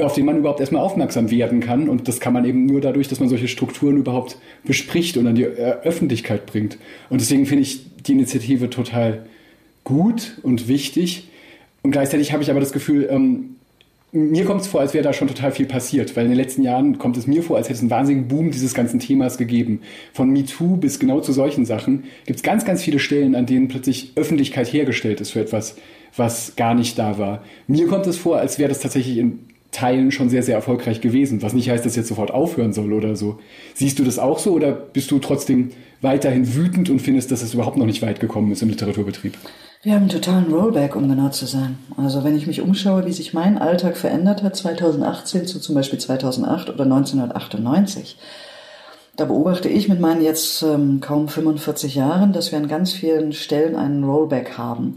auf den man überhaupt erstmal aufmerksam werden kann. Und das kann man eben nur dadurch, dass man solche Strukturen überhaupt bespricht und an die äh, Öffentlichkeit bringt. Und deswegen finde ich die Initiative total gut und wichtig. Und gleichzeitig habe ich aber das Gefühl, ähm, mir kommt es vor, als wäre da schon total viel passiert, weil in den letzten Jahren kommt es mir vor, als hätte es einen wahnsinnigen Boom dieses ganzen Themas gegeben. Von MeToo bis genau zu solchen Sachen gibt es ganz, ganz viele Stellen, an denen plötzlich Öffentlichkeit hergestellt ist für etwas, was gar nicht da war. Mir kommt es vor, als wäre das tatsächlich in Teilen schon sehr, sehr erfolgreich gewesen, was nicht heißt, dass jetzt sofort aufhören soll oder so. Siehst du das auch so oder bist du trotzdem weiterhin wütend und findest, dass es überhaupt noch nicht weit gekommen ist im Literaturbetrieb? Wir haben einen totalen Rollback, um genau zu sein. Also wenn ich mich umschaue, wie sich mein Alltag verändert hat, 2018 zu zum Beispiel 2008 oder 1998, da beobachte ich mit meinen jetzt ähm, kaum 45 Jahren, dass wir an ganz vielen Stellen einen Rollback haben.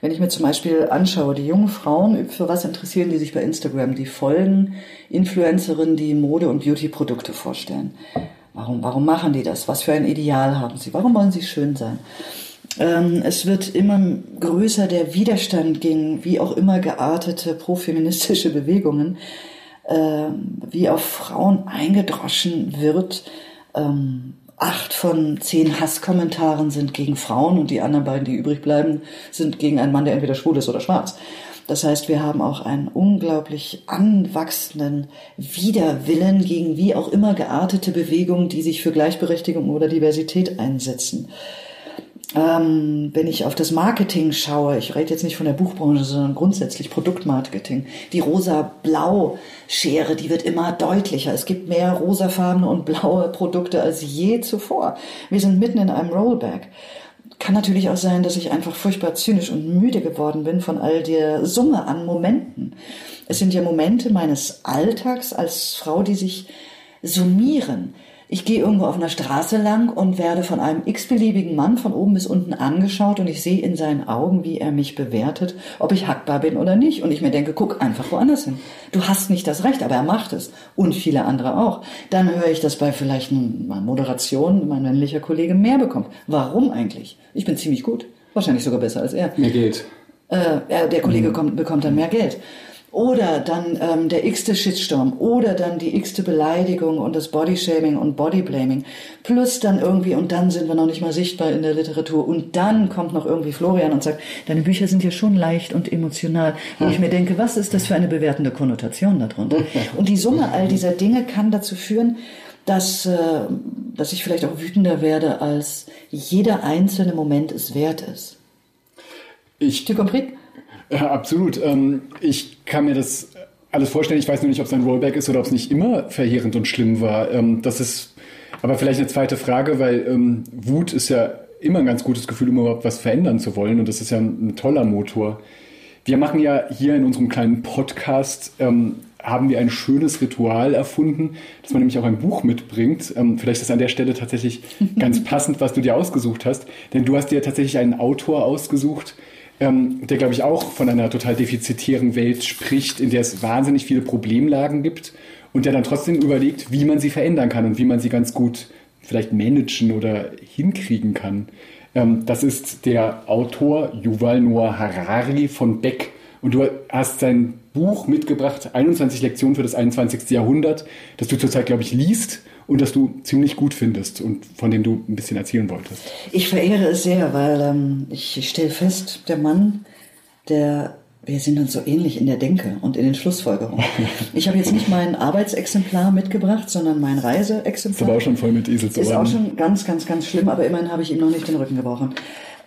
Wenn ich mir zum Beispiel anschaue, die jungen Frauen, für was interessieren die sich bei Instagram? Die folgen Influencerinnen, die Mode- und Beauty-Produkte vorstellen. Warum, warum machen die das? Was für ein Ideal haben sie? Warum wollen sie schön sein? Ähm, es wird immer größer der Widerstand gegen wie auch immer geartete profeministische Bewegungen, ähm, wie auf Frauen eingedroschen wird. Acht von zehn Hasskommentaren sind gegen Frauen und die anderen beiden, die übrig bleiben, sind gegen einen Mann, der entweder schwul ist oder schwarz. Das heißt, wir haben auch einen unglaublich anwachsenden Widerwillen gegen wie auch immer geartete Bewegungen, die sich für Gleichberechtigung oder Diversität einsetzen ähm, wenn ich auf das Marketing schaue, ich rede jetzt nicht von der Buchbranche, sondern grundsätzlich Produktmarketing, die rosa-blau-Schere, die wird immer deutlicher. Es gibt mehr rosafarbene und blaue Produkte als je zuvor. Wir sind mitten in einem Rollback. Kann natürlich auch sein, dass ich einfach furchtbar zynisch und müde geworden bin von all der Summe an Momenten. Es sind ja Momente meines Alltags als Frau, die sich summieren ich gehe irgendwo auf einer Straße lang und werde von einem x-beliebigen Mann von oben bis unten angeschaut und ich sehe in seinen Augen, wie er mich bewertet, ob ich hackbar bin oder nicht. Und ich mir denke, guck einfach woanders hin. Du hast nicht das Recht, aber er macht es. Und viele andere auch. Dann höre ich, dass bei vielleicht einer Moderation mein männlicher Kollege mehr bekommt. Warum eigentlich? Ich bin ziemlich gut. Wahrscheinlich sogar besser als er. Mehr Geld. Äh, der Kollege mhm. kommt, bekommt dann mehr Geld. Oder dann ähm, der x-te Shitstorm oder dann die x-te Beleidigung und das Bodyshaming und Bodyblaming. Plus dann irgendwie, und dann sind wir noch nicht mal sichtbar in der Literatur. Und dann kommt noch irgendwie Florian und sagt, deine Bücher sind ja schon leicht und emotional. Wo ich mir denke, was ist das für eine bewertende Konnotation darunter? Und die Summe all dieser Dinge kann dazu führen, dass, äh, dass ich vielleicht auch wütender werde, als jeder einzelne Moment es wert ist. Ich, tu compris? Ja, absolut. Ähm, ich kann mir das alles vorstellen. Ich weiß nur nicht, ob es ein Rollback ist oder ob es nicht immer verheerend und schlimm war. Ähm, das ist aber vielleicht eine zweite Frage, weil ähm, Wut ist ja immer ein ganz gutes Gefühl, um überhaupt was verändern zu wollen. Und das ist ja ein, ein toller Motor. Wir machen ja hier in unserem kleinen Podcast, ähm, haben wir ein schönes Ritual erfunden, dass man nämlich auch ein Buch mitbringt. Ähm, vielleicht ist an der Stelle tatsächlich ganz passend, was du dir ausgesucht hast. Denn du hast dir tatsächlich einen Autor ausgesucht, ähm, der, glaube ich, auch von einer total defizitären Welt spricht, in der es wahnsinnig viele Problemlagen gibt und der dann trotzdem überlegt, wie man sie verändern kann und wie man sie ganz gut vielleicht managen oder hinkriegen kann. Ähm, das ist der Autor Yuval Noah Harari von Beck. Und du hast sein Buch mitgebracht, 21 Lektionen für das 21. Jahrhundert, das du zurzeit, glaube ich, liest und das du ziemlich gut findest und von dem du ein bisschen erzählen wolltest. Ich verehre es sehr, weil ähm, ich stelle fest, der Mann, der wir sind uns so ähnlich in der Denke und in den Schlussfolgerungen. Ich habe jetzt nicht mein Arbeitsexemplar mitgebracht, sondern mein Reiseexemplar. Ist aber auch schon voll mit Eselsohren. Ist auch schon ganz, ganz, ganz schlimm, aber immerhin habe ich ihm noch nicht den Rücken gebrochen.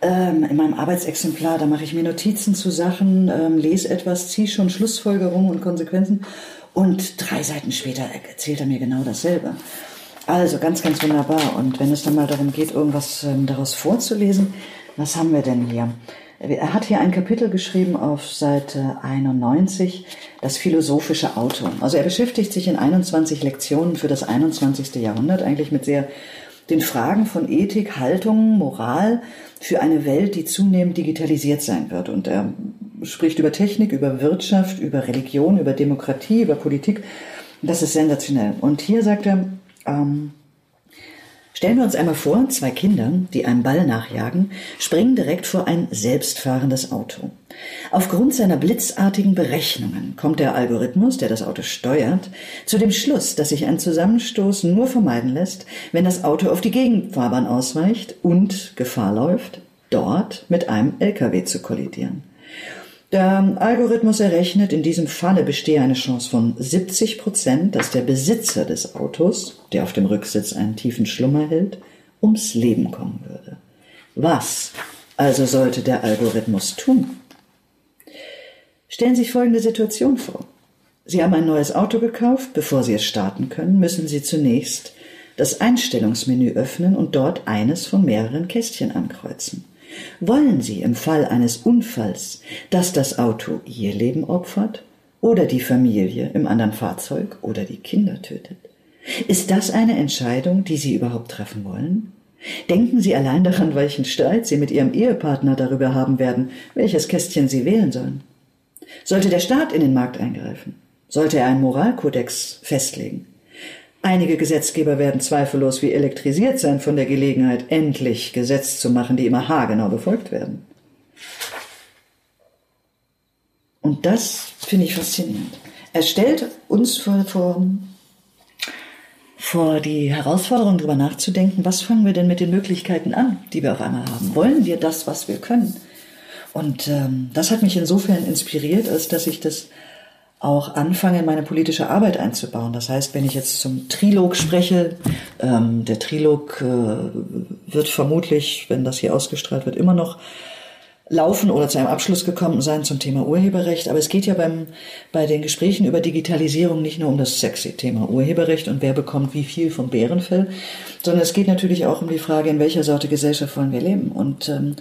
ähm, in meinem Arbeitsexemplar, da mache ich mir Notizen zu Sachen, ähm, lese etwas, ziehe schon Schlussfolgerungen und Konsequenzen und drei Seiten später erzählt er mir genau dasselbe. Also ganz, ganz wunderbar. Und wenn es dann mal darum geht, irgendwas ähm, daraus vorzulesen, was haben wir denn hier? Er hat hier ein Kapitel geschrieben auf Seite 91, das philosophische Auto. Also er beschäftigt sich in 21 Lektionen für das 21. Jahrhundert eigentlich mit sehr den Fragen von Ethik, Haltung, Moral für eine Welt, die zunehmend digitalisiert sein wird. Und er spricht über Technik, über Wirtschaft, über Religion, über Demokratie, über Politik. Das ist sensationell. Und hier sagt er, ähm, Stellen wir uns einmal vor, zwei Kinder, die einem Ball nachjagen, springen direkt vor ein selbstfahrendes Auto. Aufgrund seiner blitzartigen Berechnungen kommt der Algorithmus, der das Auto steuert, zu dem Schluss, dass sich ein Zusammenstoß nur vermeiden lässt, wenn das Auto auf die Gegenfahrbahn ausweicht und Gefahr läuft, dort mit einem LKW zu kollidieren. Der Algorithmus errechnet, in diesem Falle bestehe eine Chance von 70 Prozent, dass der Besitzer des Autos, der auf dem Rücksitz einen tiefen Schlummer hält, ums Leben kommen würde. Was also sollte der Algorithmus tun? Stellen Sie sich folgende Situation vor. Sie haben ein neues Auto gekauft. Bevor Sie es starten können, müssen Sie zunächst das Einstellungsmenü öffnen und dort eines von mehreren Kästchen ankreuzen. Wollen Sie im Fall eines Unfalls, dass das Auto Ihr Leben opfert oder die Familie im anderen Fahrzeug oder die Kinder tötet? Ist das eine Entscheidung, die Sie überhaupt treffen wollen? Denken Sie allein daran, welchen Streit Sie mit Ihrem Ehepartner darüber haben werden, welches Kästchen Sie wählen sollen. Sollte der Staat in den Markt eingreifen? Sollte er einen Moralkodex festlegen? Einige Gesetzgeber werden zweifellos wie elektrisiert sein von der Gelegenheit, endlich Gesetze zu machen, die immer haargenau befolgt werden. Und das finde ich faszinierend. Er stellt uns vor, vor, vor die Herausforderung, darüber nachzudenken, was fangen wir denn mit den Möglichkeiten an, die wir auf einmal haben? Wollen wir das, was wir können? Und ähm, das hat mich insofern inspiriert, als dass ich das auch anfange, meine politische Arbeit einzubauen. Das heißt, wenn ich jetzt zum Trilog spreche, ähm, der Trilog äh, wird vermutlich, wenn das hier ausgestrahlt wird, immer noch laufen oder zu einem Abschluss gekommen sein zum Thema Urheberrecht. Aber es geht ja beim, bei den Gesprächen über Digitalisierung nicht nur um das sexy Thema Urheberrecht und wer bekommt wie viel vom Bärenfell, sondern es geht natürlich auch um die Frage, in welcher Sorte Gesellschaft wollen wir leben. Und ähm,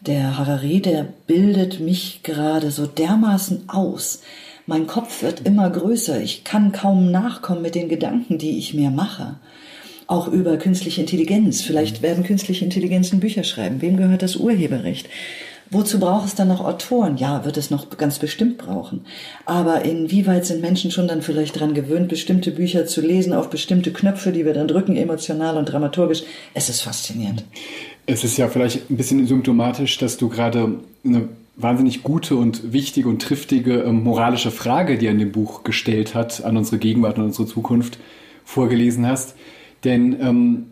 der Harari, der bildet mich gerade so dermaßen aus, mein Kopf wird immer größer. Ich kann kaum nachkommen mit den Gedanken, die ich mir mache. Auch über künstliche Intelligenz. Vielleicht werden künstliche Intelligenzen Bücher schreiben. Wem gehört das Urheberrecht? Wozu braucht es dann noch Autoren? Ja, wird es noch ganz bestimmt brauchen. Aber inwieweit sind Menschen schon dann vielleicht daran gewöhnt, bestimmte Bücher zu lesen, auf bestimmte Knöpfe, die wir dann drücken, emotional und dramaturgisch? Es ist faszinierend. Es ist ja vielleicht ein bisschen symptomatisch, dass du gerade eine wahnsinnig gute und wichtige und triftige ähm, moralische Frage, die er in dem Buch gestellt hat, an unsere Gegenwart und unsere Zukunft vorgelesen hast. Denn ähm,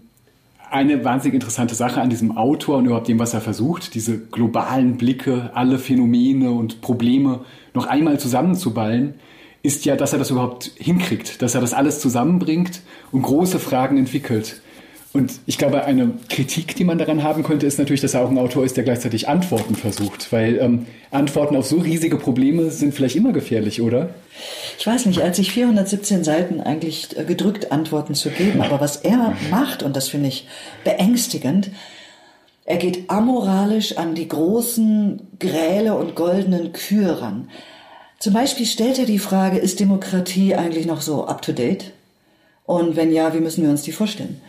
eine wahnsinnig interessante Sache an diesem Autor und überhaupt dem, was er versucht, diese globalen Blicke, alle Phänomene und Probleme noch einmal zusammenzuballen, ist ja, dass er das überhaupt hinkriegt, dass er das alles zusammenbringt und große Fragen entwickelt. Und ich glaube, eine Kritik, die man daran haben könnte, ist natürlich, dass er auch ein Autor ist, der gleichzeitig Antworten versucht. Weil ähm, Antworten auf so riesige Probleme sind vielleicht immer gefährlich, oder? Ich weiß nicht, als ich 417 Seiten eigentlich äh, gedrückt Antworten zu geben, aber was er macht, und das finde ich beängstigend, er geht amoralisch an die großen Gräle und goldenen Kühe ran. Zum Beispiel stellt er die Frage, ist Demokratie eigentlich noch so up-to-date? Und wenn ja, wie müssen wir uns die vorstellen?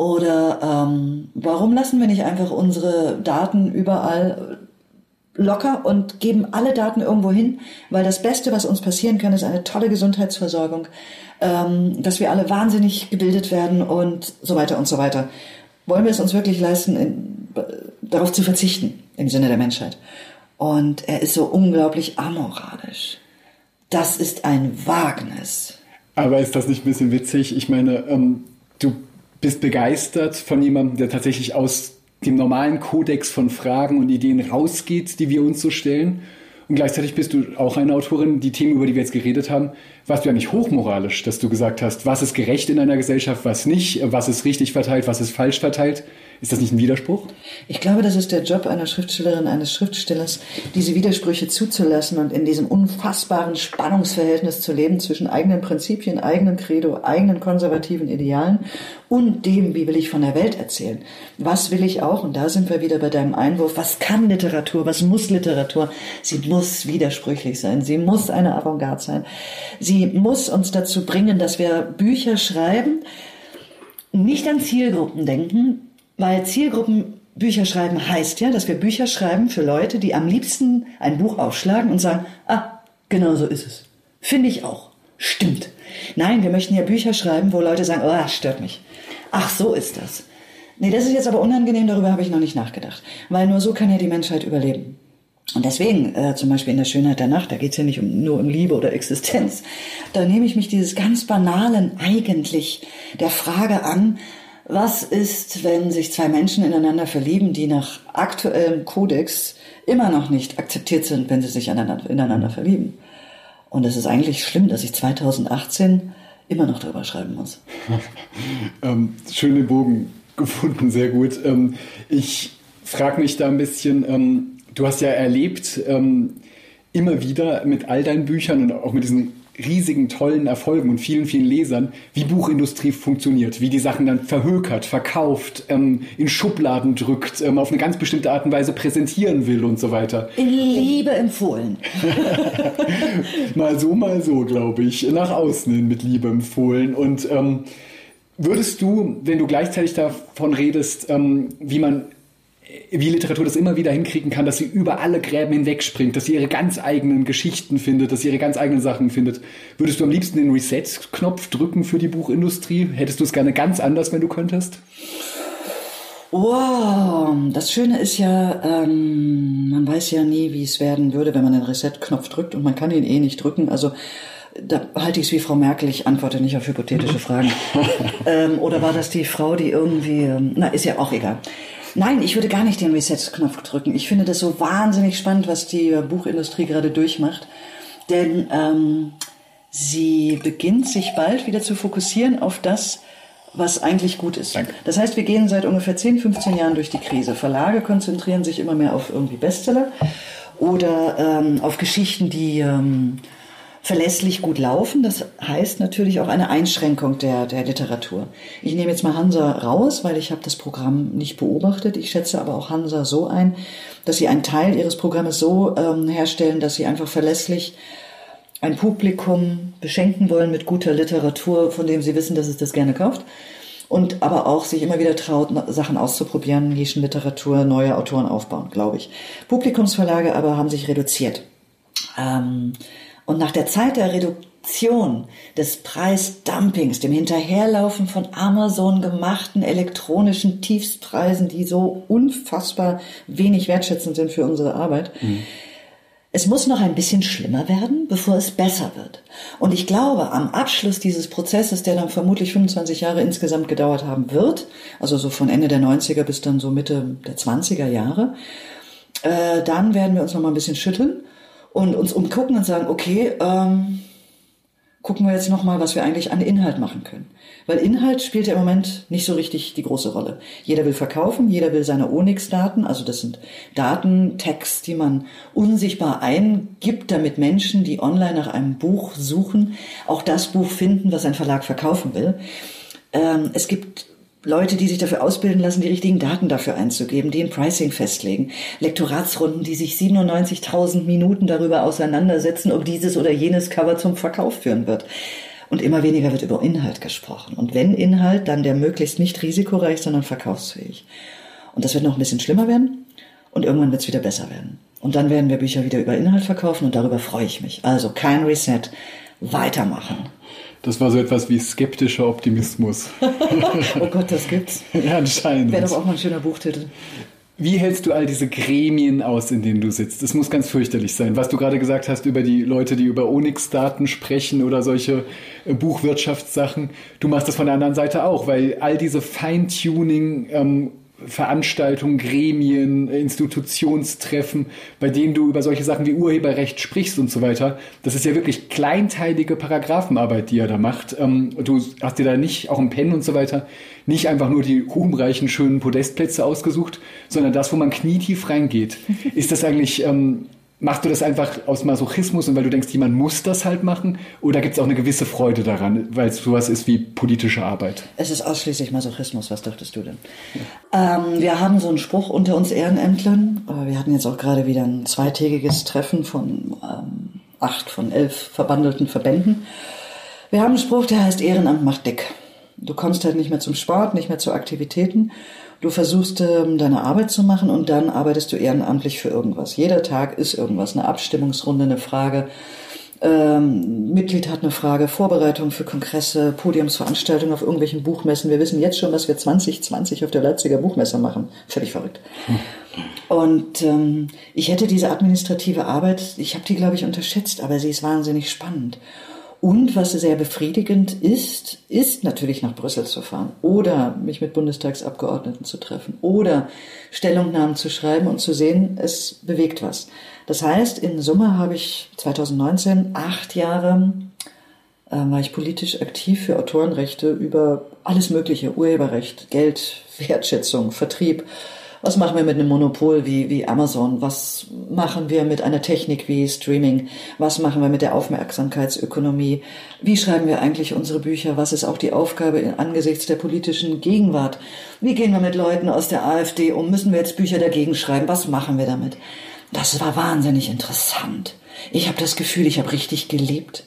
Oder ähm, warum lassen wir nicht einfach unsere Daten überall locker und geben alle Daten irgendwo hin? Weil das Beste, was uns passieren kann, ist eine tolle Gesundheitsversorgung, ähm, dass wir alle wahnsinnig gebildet werden und so weiter und so weiter. Wollen wir es uns wirklich leisten, in, darauf zu verzichten im Sinne der Menschheit? Und er ist so unglaublich amoralisch. Das ist ein Wagnis. Aber ist das nicht ein bisschen witzig? Ich meine, ähm, du bist begeistert von jemandem, der tatsächlich aus dem normalen Kodex von Fragen und Ideen rausgeht, die wir uns so stellen. Und gleichzeitig bist du auch eine Autorin, die Themen, über die wir jetzt geredet haben, warst du ja nicht hochmoralisch, dass du gesagt hast, was ist gerecht in einer Gesellschaft, was nicht, was ist richtig verteilt, was ist falsch verteilt. Ist das nicht ein Widerspruch? Ich glaube, das ist der Job einer Schriftstellerin, eines Schriftstellers, diese Widersprüche zuzulassen und in diesem unfassbaren Spannungsverhältnis zu leben zwischen eigenen Prinzipien, eigenen Credo, eigenen konservativen Idealen und dem, wie will ich von der Welt erzählen. Was will ich auch, und da sind wir wieder bei deinem Einwurf, was kann Literatur, was muss Literatur? Sie muss widersprüchlich sein, sie muss eine Avantgarde sein. Sie muss uns dazu bringen, dass wir Bücher schreiben, nicht an Zielgruppen denken, weil Zielgruppen Bücher schreiben heißt ja, dass wir Bücher schreiben für Leute, die am liebsten ein Buch aufschlagen und sagen, ah, genau so ist es. Finde ich auch. Stimmt. Nein, wir möchten ja Bücher schreiben, wo Leute sagen, oh, stört mich. Ach, so ist das. Nee, das ist jetzt aber unangenehm, darüber habe ich noch nicht nachgedacht. Weil nur so kann ja die Menschheit überleben. Und deswegen, äh, zum Beispiel in der Schönheit der Nacht, da geht's ja nicht um, nur um Liebe oder Existenz, da nehme ich mich dieses ganz banalen eigentlich der Frage an, was ist, wenn sich zwei Menschen ineinander verlieben, die nach aktuellem Kodex immer noch nicht akzeptiert sind, wenn sie sich ineinander verlieben? Und es ist eigentlich schlimm, dass ich 2018 immer noch darüber schreiben muss. ähm, schöne Bogen gefunden, sehr gut. Ähm, ich frage mich da ein bisschen, ähm, du hast ja erlebt, ähm, immer wieder mit all deinen Büchern und auch mit diesen riesigen, tollen Erfolgen und vielen, vielen Lesern, wie Buchindustrie funktioniert, wie die Sachen dann verhökert, verkauft, ähm, in Schubladen drückt, ähm, auf eine ganz bestimmte Art und Weise präsentieren will und so weiter. In Liebe empfohlen. mal so, mal so, glaube ich. Nach außen hin mit Liebe empfohlen. Und ähm, würdest du, wenn du gleichzeitig davon redest, ähm, wie man wie Literatur das immer wieder hinkriegen kann, dass sie über alle Gräben hinwegspringt, dass sie ihre ganz eigenen Geschichten findet, dass sie ihre ganz eigenen Sachen findet. Würdest du am liebsten den Reset-Knopf drücken für die Buchindustrie? Hättest du es gerne ganz anders, wenn du könntest? Wow, das Schöne ist ja, ähm, man weiß ja nie, wie es werden würde, wenn man den Reset-Knopf drückt und man kann ihn eh nicht drücken. Also da halte ich es wie Frau Merkel, ich antworte nicht auf hypothetische Fragen. ähm, oder war das die Frau, die irgendwie, ähm, na, ist ja auch egal. Nein, ich würde gar nicht den Reset-Knopf drücken. Ich finde das so wahnsinnig spannend, was die Buchindustrie gerade durchmacht. Denn ähm, sie beginnt sich bald wieder zu fokussieren auf das, was eigentlich gut ist. Danke. Das heißt, wir gehen seit ungefähr 10, 15 Jahren durch die Krise. Verlage konzentrieren sich immer mehr auf irgendwie Bestseller oder ähm, auf Geschichten, die ähm, verlässlich gut laufen. Das heißt natürlich auch eine Einschränkung der, der Literatur. Ich nehme jetzt mal Hansa raus, weil ich habe das Programm nicht beobachtet. Ich schätze aber auch Hansa so ein, dass sie einen Teil ihres Programmes so ähm, herstellen, dass sie einfach verlässlich ein Publikum beschenken wollen mit guter Literatur, von dem sie wissen, dass es das gerne kauft. Und aber auch sich immer wieder traut, Sachen auszuprobieren, Nischenliteratur, neue Autoren aufbauen, glaube ich. Publikumsverlage aber haben sich reduziert. Ähm, und nach der Zeit der Reduktion des Preisdumpings, dem Hinterherlaufen von Amazon gemachten elektronischen Tiefstpreisen, die so unfassbar wenig wertschätzend sind für unsere Arbeit, mhm. Es muss noch ein bisschen schlimmer werden, bevor es besser wird. Und ich glaube, am Abschluss dieses Prozesses, der dann vermutlich 25 Jahre insgesamt gedauert haben wird, also so von Ende der 90er bis dann so Mitte der 20er Jahre, äh, dann werden wir uns noch mal ein bisschen schütteln und uns umgucken und sagen, okay, ähm, gucken wir jetzt nochmal, was wir eigentlich an Inhalt machen können. Weil Inhalt spielt ja im Moment nicht so richtig die große Rolle. Jeder will verkaufen, jeder will seine Onyx-Daten, also das sind Daten, Text, die man unsichtbar eingibt, damit Menschen, die online nach einem Buch suchen, auch das Buch finden, was ein Verlag verkaufen will. Ähm, es gibt Leute, die sich dafür ausbilden lassen, die richtigen Daten dafür einzugeben, die ein Pricing festlegen. Lektoratsrunden, die sich 97.000 Minuten darüber auseinandersetzen, ob dieses oder jenes Cover zum Verkauf führen wird. Und immer weniger wird über Inhalt gesprochen. Und wenn Inhalt, dann der möglichst nicht risikoreich, sondern verkaufsfähig. Und das wird noch ein bisschen schlimmer werden. Und irgendwann wird es wieder besser werden. Und dann werden wir Bücher wieder über Inhalt verkaufen und darüber freue ich mich. Also kein Reset, weitermachen. Das war so etwas wie skeptischer Optimismus. oh Gott, das gibt's. Ja, anscheinend. Wäre doch auch mal ein schöner Buchtitel. Wie hältst du all diese Gremien aus, in denen du sitzt? Das muss ganz fürchterlich sein. Was du gerade gesagt hast über die Leute, die über Onyx-Daten sprechen oder solche äh, Buchwirtschaftssachen. Du machst das von der anderen Seite auch, weil all diese Feintuning, ähm, Veranstaltungen, Gremien, Institutionstreffen, bei denen du über solche Sachen wie Urheberrecht sprichst und so weiter. Das ist ja wirklich kleinteilige Paragraphenarbeit, die er da macht. Ähm, du hast dir da nicht, auch im Pen und so weiter, nicht einfach nur die ruhmreichen, schönen Podestplätze ausgesucht, sondern das, wo man knietief reingeht. Ist das eigentlich ähm, Machst du das einfach aus Masochismus und weil du denkst, jemand muss das halt machen? Oder gibt es auch eine gewisse Freude daran, weil es sowas ist wie politische Arbeit? Es ist ausschließlich Masochismus. Was dachtest du denn? Ja. Ähm, wir haben so einen Spruch unter uns Ehrenämtlern. Wir hatten jetzt auch gerade wieder ein zweitägiges Treffen von ähm, acht von elf verbandelten Verbänden. Wir haben einen Spruch, der heißt Ehrenamt macht dick. Du kommst halt nicht mehr zum Sport, nicht mehr zu Aktivitäten. Du versuchst ähm, deine Arbeit zu machen und dann arbeitest du ehrenamtlich für irgendwas. Jeder Tag ist irgendwas, eine Abstimmungsrunde, eine Frage. Ähm, Mitglied hat eine Frage, Vorbereitung für Kongresse, Podiumsveranstaltungen auf irgendwelchen Buchmessen. Wir wissen jetzt schon, dass wir 2020 auf der Leipziger Buchmesse machen. Völlig verrückt. Und ähm, ich hätte diese administrative Arbeit, ich habe die, glaube ich, unterschätzt, aber sie ist wahnsinnig spannend. Und was sehr befriedigend ist, ist natürlich nach Brüssel zu fahren oder mich mit Bundestagsabgeordneten zu treffen oder Stellungnahmen zu schreiben und zu sehen, es bewegt was. Das heißt, in Summe habe ich 2019 acht Jahre äh, war ich politisch aktiv für Autorenrechte über alles Mögliche, Urheberrecht, Geld, Wertschätzung, Vertrieb, was machen wir mit einem Monopol wie, wie Amazon? Was machen wir mit einer Technik wie Streaming? Was machen wir mit der Aufmerksamkeitsökonomie? Wie schreiben wir eigentlich unsere Bücher? Was ist auch die Aufgabe angesichts der politischen Gegenwart? Wie gehen wir mit Leuten aus der AfD um? Müssen wir jetzt Bücher dagegen schreiben? Was machen wir damit? Das war wahnsinnig interessant. Ich habe das Gefühl, ich habe richtig gelebt.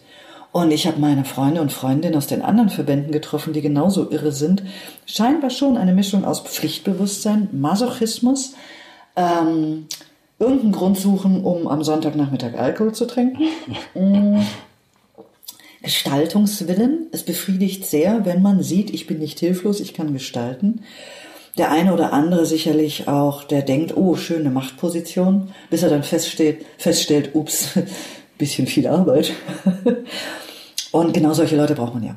Und ich habe meine Freunde und Freundinnen aus den anderen Verbänden getroffen, die genauso irre sind. Scheinbar schon eine Mischung aus Pflichtbewusstsein, Masochismus, ähm, irgendeinen Grund suchen, um am Sonntagnachmittag Alkohol zu trinken. Mm. Gestaltungswillen. Es befriedigt sehr, wenn man sieht, ich bin nicht hilflos, ich kann gestalten. Der eine oder andere sicherlich auch, der denkt, oh, schöne Machtposition, bis er dann feststellt, feststellt, ups, bisschen viel Arbeit. Und genau solche Leute braucht man ja.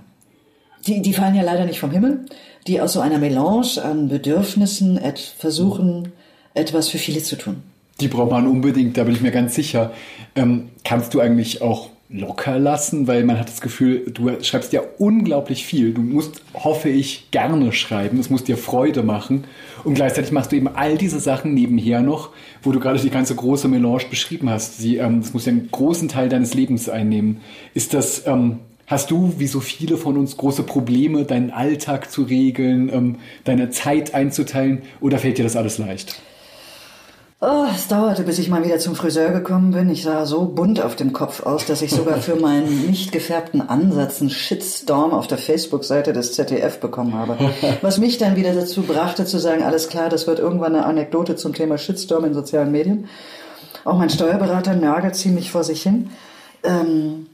Die, die fallen ja leider nicht vom Himmel, die aus so einer Melange an Bedürfnissen et versuchen, etwas für viele zu tun. Die braucht man unbedingt, da bin ich mir ganz sicher. Ähm, kannst du eigentlich auch locker lassen, weil man hat das Gefühl, du schreibst ja unglaublich viel. Du musst, hoffe ich, gerne schreiben. Es muss dir Freude machen. Und gleichzeitig machst du eben all diese Sachen nebenher noch, wo du gerade die ganze große Melange beschrieben hast. Sie, ähm, das muss ja einen großen Teil deines Lebens einnehmen. Ist das, ähm, hast du, wie so viele von uns, große Probleme, deinen Alltag zu regeln, ähm, deine Zeit einzuteilen, oder fällt dir das alles leicht? Oh, es dauerte, bis ich mal wieder zum Friseur gekommen bin. Ich sah so bunt auf dem Kopf aus, dass ich sogar für meinen nicht gefärbten Ansatz einen Shitstorm auf der Facebook-Seite des ZDF bekommen habe. Was mich dann wieder dazu brachte zu sagen, alles klar, das wird irgendwann eine Anekdote zum Thema Shitstorm in sozialen Medien. Auch mein Steuerberater nörgelt ziemlich vor sich hin. Ähm,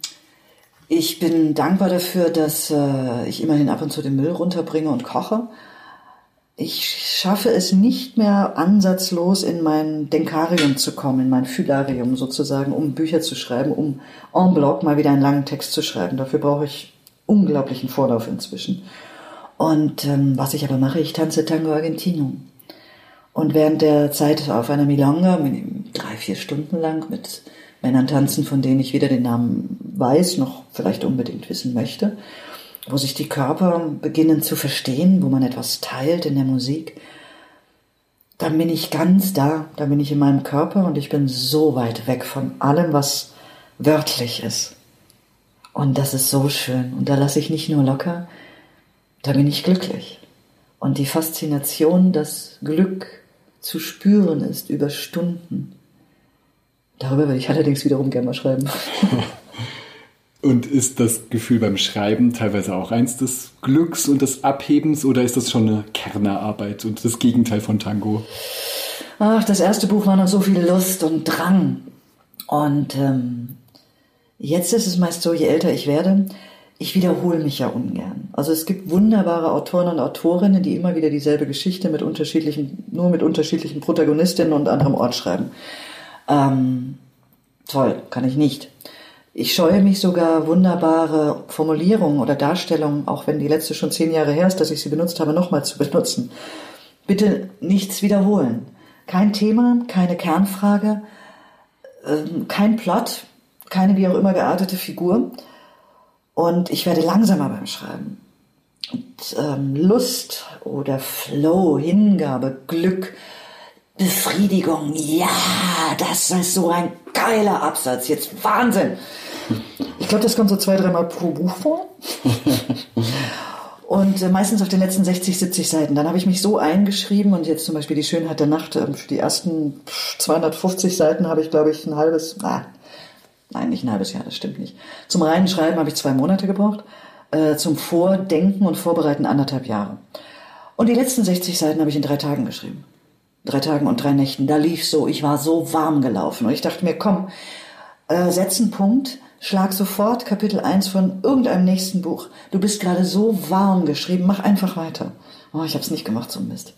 ich bin dankbar dafür, dass äh, ich immerhin ab und zu den Müll runterbringe und koche ich schaffe es nicht mehr ansatzlos in mein Denkarium zu kommen, in mein Phylarium sozusagen, um Bücher zu schreiben, um en bloc mal wieder einen langen Text zu schreiben. Dafür brauche ich unglaublichen Vorlauf inzwischen. Und ähm, was ich aber mache, ich tanze Tango Argentino. Und während der Zeit auf einer Milonga, drei, vier Stunden lang mit Männern tanzen, von denen ich weder den Namen weiß, noch vielleicht unbedingt wissen möchte, wo sich die Körper beginnen zu verstehen, wo man etwas teilt in der Musik, dann bin ich ganz da, dann bin ich in meinem Körper und ich bin so weit weg von allem, was wörtlich ist. Und das ist so schön. Und da lasse ich nicht nur locker, da bin ich glücklich. Und die Faszination, das Glück zu spüren ist über Stunden. Darüber würde ich allerdings wiederum gerne mal schreiben. Und ist das Gefühl beim Schreiben teilweise auch eins des Glücks und des Abhebens oder ist das schon eine Kernerarbeit und das Gegenteil von Tango? Ach, das erste Buch war noch so viel Lust und Drang. Und ähm, jetzt ist es meist so, je älter ich werde, ich wiederhole mich ja ungern. Also es gibt wunderbare Autoren und Autorinnen, die immer wieder dieselbe Geschichte mit unterschiedlichen, nur mit unterschiedlichen Protagonistinnen und anderem Ort schreiben. Ähm, toll, kann ich nicht. Ich scheue mich sogar wunderbare Formulierungen oder Darstellungen, auch wenn die letzte schon zehn Jahre her ist, dass ich sie benutzt habe, nochmal zu benutzen. Bitte nichts wiederholen. Kein Thema, keine Kernfrage, ähm, kein Plot, keine wie auch immer geartete Figur. Und ich werde langsamer beim Schreiben. Und ähm, Lust oder Flow, Hingabe, Glück, Befriedigung, ja, das ist so ein geiler Absatz, jetzt Wahnsinn. Ich glaube, das kommt so zwei, dreimal pro Buch vor. Und äh, meistens auf den letzten 60, 70 Seiten. Dann habe ich mich so eingeschrieben und jetzt zum Beispiel die Schönheit der Nacht, äh, für die ersten 250 Seiten habe ich, glaube ich, ein halbes, ah, nein, nicht ein halbes Jahr, das stimmt nicht. Zum reinen Schreiben habe ich zwei Monate gebraucht, äh, zum Vordenken und Vorbereiten anderthalb Jahre. Und die letzten 60 Seiten habe ich in drei Tagen geschrieben. Drei Tagen und drei Nächten. Da lief so, ich war so warm gelaufen. Und ich dachte mir, komm, äh, setz einen Punkt, schlag sofort Kapitel 1 von irgendeinem nächsten Buch. Du bist gerade so warm geschrieben, mach einfach weiter. Oh, ich habe es nicht gemacht, so Mist.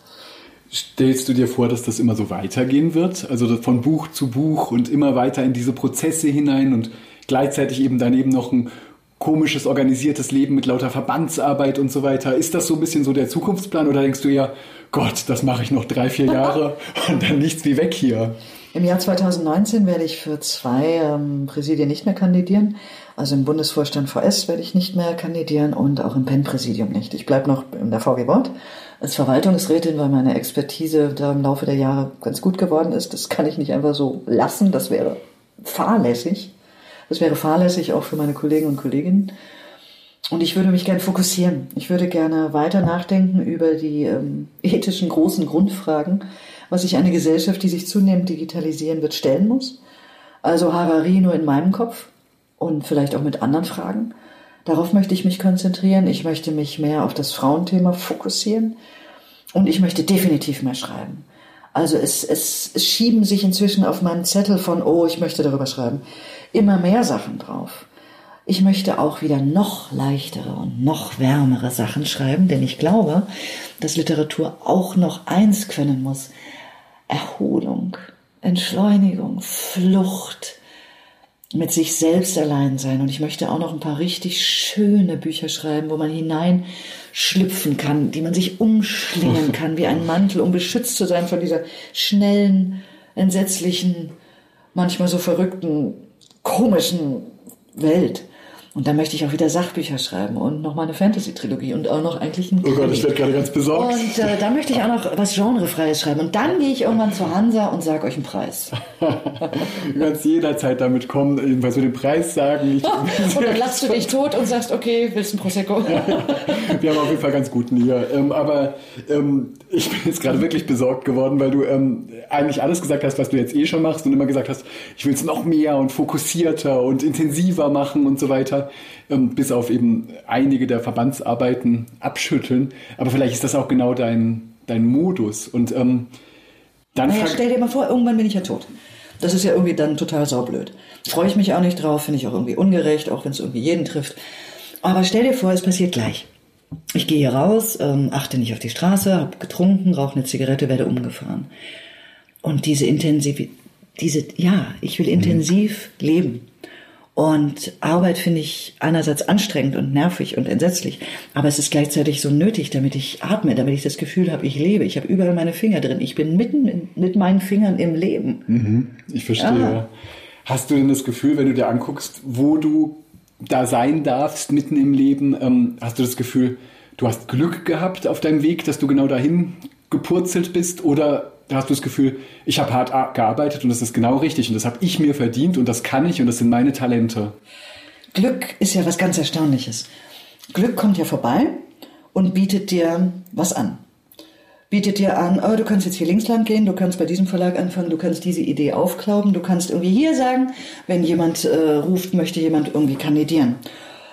Stellst du dir vor, dass das immer so weitergehen wird? Also von Buch zu Buch und immer weiter in diese Prozesse hinein und gleichzeitig eben daneben noch ein komisches, organisiertes Leben mit lauter Verbandsarbeit und so weiter. Ist das so ein bisschen so der Zukunftsplan oder denkst du ja, Gott, das mache ich noch drei, vier Jahre und dann nichts wie weg hier? Im Jahr 2019 werde ich für zwei ähm, Präsidien nicht mehr kandidieren. Also im Bundesvorstand VS werde ich nicht mehr kandidieren und auch im PEN-Präsidium nicht. Ich bleibe noch in der VG Wort als Verwaltungsrätin, weil meine Expertise da im Laufe der Jahre ganz gut geworden ist. Das kann ich nicht einfach so lassen. Das wäre fahrlässig. Das wäre fahrlässig auch für meine Kollegen und Kolleginnen. Und ich würde mich gern fokussieren. Ich würde gerne weiter nachdenken über die ähm, ethischen großen Grundfragen was sich eine Gesellschaft, die sich zunehmend digitalisieren wird, stellen muss. Also Harari nur in meinem Kopf und vielleicht auch mit anderen Fragen. Darauf möchte ich mich konzentrieren. Ich möchte mich mehr auf das Frauenthema fokussieren. Und ich möchte definitiv mehr schreiben. Also es, es, es schieben sich inzwischen auf meinen Zettel von, oh, ich möchte darüber schreiben, immer mehr Sachen drauf. Ich möchte auch wieder noch leichtere und noch wärmere Sachen schreiben, denn ich glaube, dass Literatur auch noch eins können muss, Erholung, Entschleunigung, Flucht, mit sich selbst allein sein. Und ich möchte auch noch ein paar richtig schöne Bücher schreiben, wo man hineinschlüpfen kann, die man sich umschlingen kann wie ein Mantel, um beschützt zu sein von dieser schnellen, entsetzlichen, manchmal so verrückten, komischen Welt. Und dann möchte ich auch wieder Sachbücher schreiben und noch mal eine Fantasy-Trilogie und auch noch eigentlich ein Oh Gott, ich werde gerade ganz besorgt. Und äh, dann möchte ich auch noch was Genrefreies schreiben. Und dann gehe ich irgendwann zur Hansa und sage euch einen Preis. du kannst jederzeit damit kommen, jedenfalls mit dem Preis sagen. Und dann lachst du dich tot und sagst, okay, willst du ein Prosecco? Wir haben auf jeden Fall ganz guten hier. Ähm, aber ähm, ich bin jetzt gerade wirklich besorgt geworden, weil du ähm, eigentlich alles gesagt hast, was du jetzt eh schon machst und immer gesagt hast, ich will es noch mehr und fokussierter und intensiver machen und so weiter ähm, bis auf eben einige der Verbandsarbeiten abschütteln. Aber vielleicht ist das auch genau dein, dein Modus. Und ähm, dann naja, stell dir mal vor, irgendwann bin ich ja tot. Das ist ja irgendwie dann total saublöd. Freue ich mich auch nicht drauf, finde ich auch irgendwie ungerecht, auch wenn es irgendwie jeden trifft. Aber stell dir vor, es passiert gleich. Ich gehe hier raus, ähm, achte nicht auf die Straße, habe getrunken, rauche eine Zigarette, werde umgefahren. Und diese intensiv, diese, ja, ich will intensiv mhm. leben. Und Arbeit finde ich einerseits anstrengend und nervig und entsetzlich, aber es ist gleichzeitig so nötig, damit ich atme, damit ich das Gefühl habe, ich lebe. Ich habe überall meine Finger drin. Ich bin mitten in, mit meinen Fingern im Leben. Mhm, ich verstehe. Ja. Hast du denn das Gefühl, wenn du dir anguckst, wo du da sein darfst, mitten im Leben, ähm, hast du das Gefühl, du hast Glück gehabt auf deinem Weg, dass du genau dahin gepurzelt bist oder da hast du das Gefühl, ich habe hart gearbeitet und das ist genau richtig und das habe ich mir verdient und das kann ich und das sind meine Talente. Glück ist ja was ganz Erstaunliches. Glück kommt ja vorbei und bietet dir was an. Bietet dir an, oh, du kannst jetzt hier links lang gehen, du kannst bei diesem Verlag anfangen, du kannst diese Idee aufklauben, du kannst irgendwie hier sagen, wenn jemand äh, ruft, möchte jemand irgendwie kandidieren.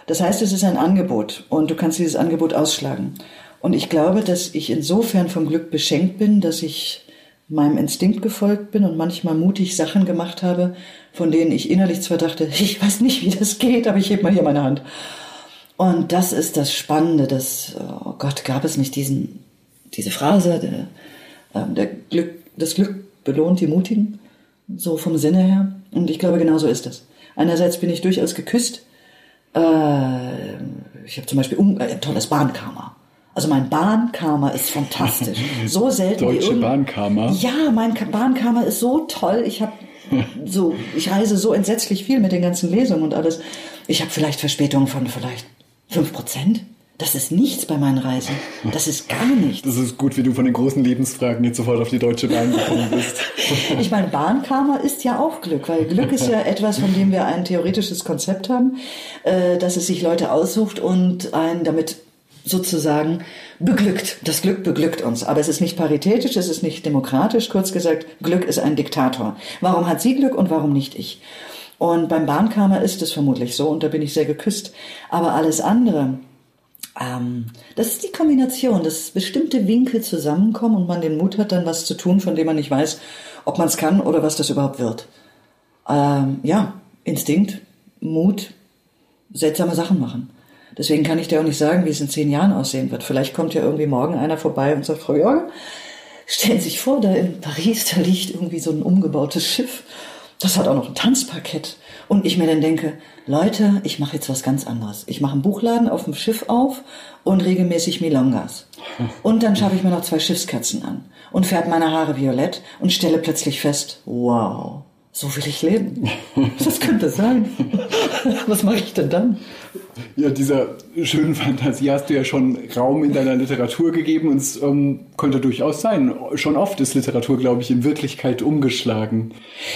Das heißt, es ist ein Angebot und du kannst dieses Angebot ausschlagen. Und ich glaube, dass ich insofern vom Glück beschenkt bin, dass ich meinem Instinkt gefolgt bin und manchmal mutig Sachen gemacht habe, von denen ich innerlich zwar dachte, ich weiß nicht, wie das geht, aber ich heb mal hier meine Hand. Und das ist das Spannende, dass, oh Gott, gab es nicht diesen, diese Phrase, der, ähm, der Glück, das Glück belohnt die Mutigen, so vom Sinne her. Und ich glaube, genau so ist das. Einerseits bin ich durchaus geküsst. Äh, ich habe zum Beispiel ein äh, tolles Bahnkarma. Also mein Bahnkarma ist fantastisch. So selten Deutsche Bahnkarma. Ja, mein Bahnkarma ist so toll. Ich habe so, ich reise so entsetzlich viel mit den ganzen Lesungen und alles. Ich habe vielleicht Verspätungen von vielleicht fünf Prozent. Das ist nichts bei meinen Reisen. Das ist gar nichts. Das ist gut, wie du von den großen Lebensfragen jetzt sofort auf die Deutsche Bahn gekommen bist. ich meine, Bahnkarma ist ja auch Glück, weil Glück ist ja etwas, von dem wir ein theoretisches Konzept haben, äh, dass es sich Leute aussucht und einen damit sozusagen beglückt. Das Glück beglückt uns. Aber es ist nicht paritätisch, es ist nicht demokratisch. Kurz gesagt, Glück ist ein Diktator. Warum hat sie Glück und warum nicht ich? Und beim Bahnkarma ist es vermutlich so und da bin ich sehr geküsst. Aber alles andere, ähm, das ist die Kombination, dass bestimmte Winkel zusammenkommen und man den Mut hat, dann was zu tun, von dem man nicht weiß, ob man es kann oder was das überhaupt wird. Ähm, ja, Instinkt, Mut, seltsame Sachen machen. Deswegen kann ich dir auch nicht sagen, wie es in zehn Jahren aussehen wird. Vielleicht kommt ja irgendwie morgen einer vorbei und sagt, Frau Jorge, stellen Sie sich vor, da in Paris, da liegt irgendwie so ein umgebautes Schiff. Das hat auch noch ein Tanzparkett. Und ich mir dann denke, Leute, ich mache jetzt was ganz anderes. Ich mache einen Buchladen auf dem Schiff auf und regelmäßig Milongas. Und dann schaue ich mir noch zwei Schiffskatzen an und färbe meine Haare violett und stelle plötzlich fest, wow, so will ich leben. Das könnte sein. Was mache ich denn dann? Ja, dieser schönen Fantasie hast du ja schon Raum in deiner Literatur gegeben und es ähm, könnte durchaus sein. Schon oft ist Literatur, glaube ich, in Wirklichkeit umgeschlagen.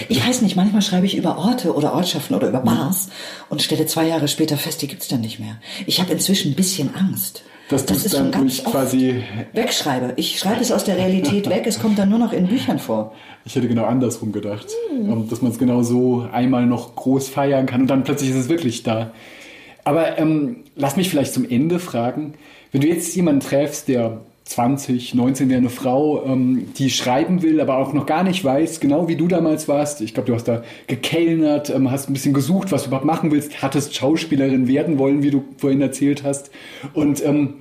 Ich weiß nicht, manchmal schreibe ich über Orte oder Ortschaften oder über Bars und stelle zwei Jahre später fest, die gibt's dann nicht mehr. Ich habe inzwischen ein bisschen Angst. Dass das ist dann ganz quasi wegschreibe. Ich schreibe es aus der Realität weg, es kommt dann nur noch in Büchern vor. Ich hätte genau andersrum gedacht, hm. dass man es genau so einmal noch groß feiern kann und dann plötzlich ist es wirklich da. Aber ähm, lass mich vielleicht zum Ende fragen, wenn du jetzt jemanden treffst, der 20, 19 wäre eine Frau, ähm, die schreiben will, aber auch noch gar nicht weiß, genau wie du damals warst. Ich glaube, du hast da gekellnert, ähm, hast ein bisschen gesucht, was du überhaupt machen willst, hattest Schauspielerin werden wollen, wie du vorhin erzählt hast. Und ähm,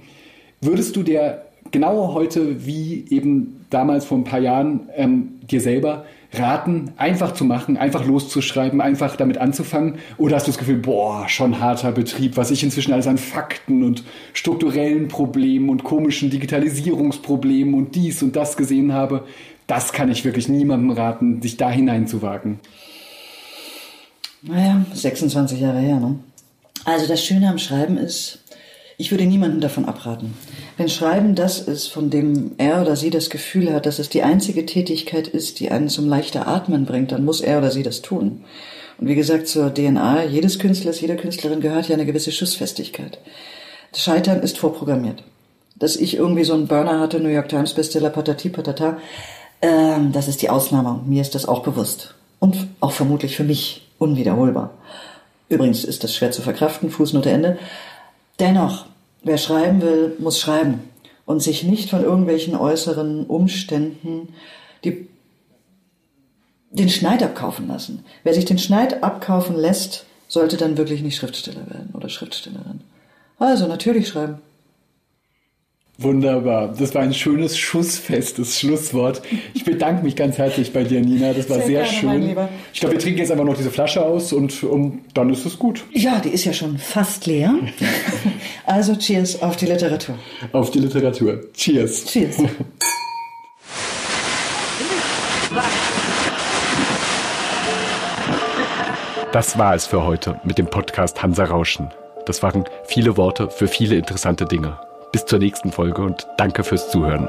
würdest du der genau heute wie eben damals vor ein paar Jahren ähm, dir selber raten, einfach zu machen, einfach loszuschreiben, einfach damit anzufangen? Oder hast du das Gefühl, boah, schon harter Betrieb, was ich inzwischen alles an Fakten und strukturellen Problemen und komischen Digitalisierungsproblemen und dies und das gesehen habe? Das kann ich wirklich niemandem raten, sich da hineinzuwagen. Naja, 26 Jahre her, ne? Also das Schöne am Schreiben ist, ich würde niemanden davon abraten. Wenn Schreiben das ist, von dem er oder sie das Gefühl hat, dass es die einzige Tätigkeit ist, die einen zum leichter Atmen bringt, dann muss er oder sie das tun. Und wie gesagt, zur DNA jedes Künstlers, jeder Künstlerin gehört ja eine gewisse Schussfestigkeit. Das Scheitern ist vorprogrammiert. Dass ich irgendwie so einen Burner hatte, New York Times Bestseller, patati patata, ähm, das ist die Ausnahme. Mir ist das auch bewusst. Und auch vermutlich für mich unwiederholbar. Übrigens ist das schwer zu verkraften, Fußnote Ende. Dennoch, wer schreiben will, muss schreiben und sich nicht von irgendwelchen äußeren Umständen die, den Schneid abkaufen lassen. Wer sich den Schneid abkaufen lässt, sollte dann wirklich nicht Schriftsteller werden oder Schriftstellerin. Also natürlich schreiben. Wunderbar. Das war ein schönes, schussfestes Schlusswort. Ich bedanke mich ganz herzlich bei dir, Nina. Das war sehr, sehr schön. Ich glaube, wir trinken jetzt einfach noch diese Flasche aus und um, dann ist es gut. Ja, die ist ja schon fast leer. Also cheers auf die Literatur. Auf die Literatur. Cheers. Cheers. Das war es für heute mit dem Podcast Hansa Rauschen. Das waren viele Worte für viele interessante Dinge. Bis zur nächsten Folge und danke fürs Zuhören.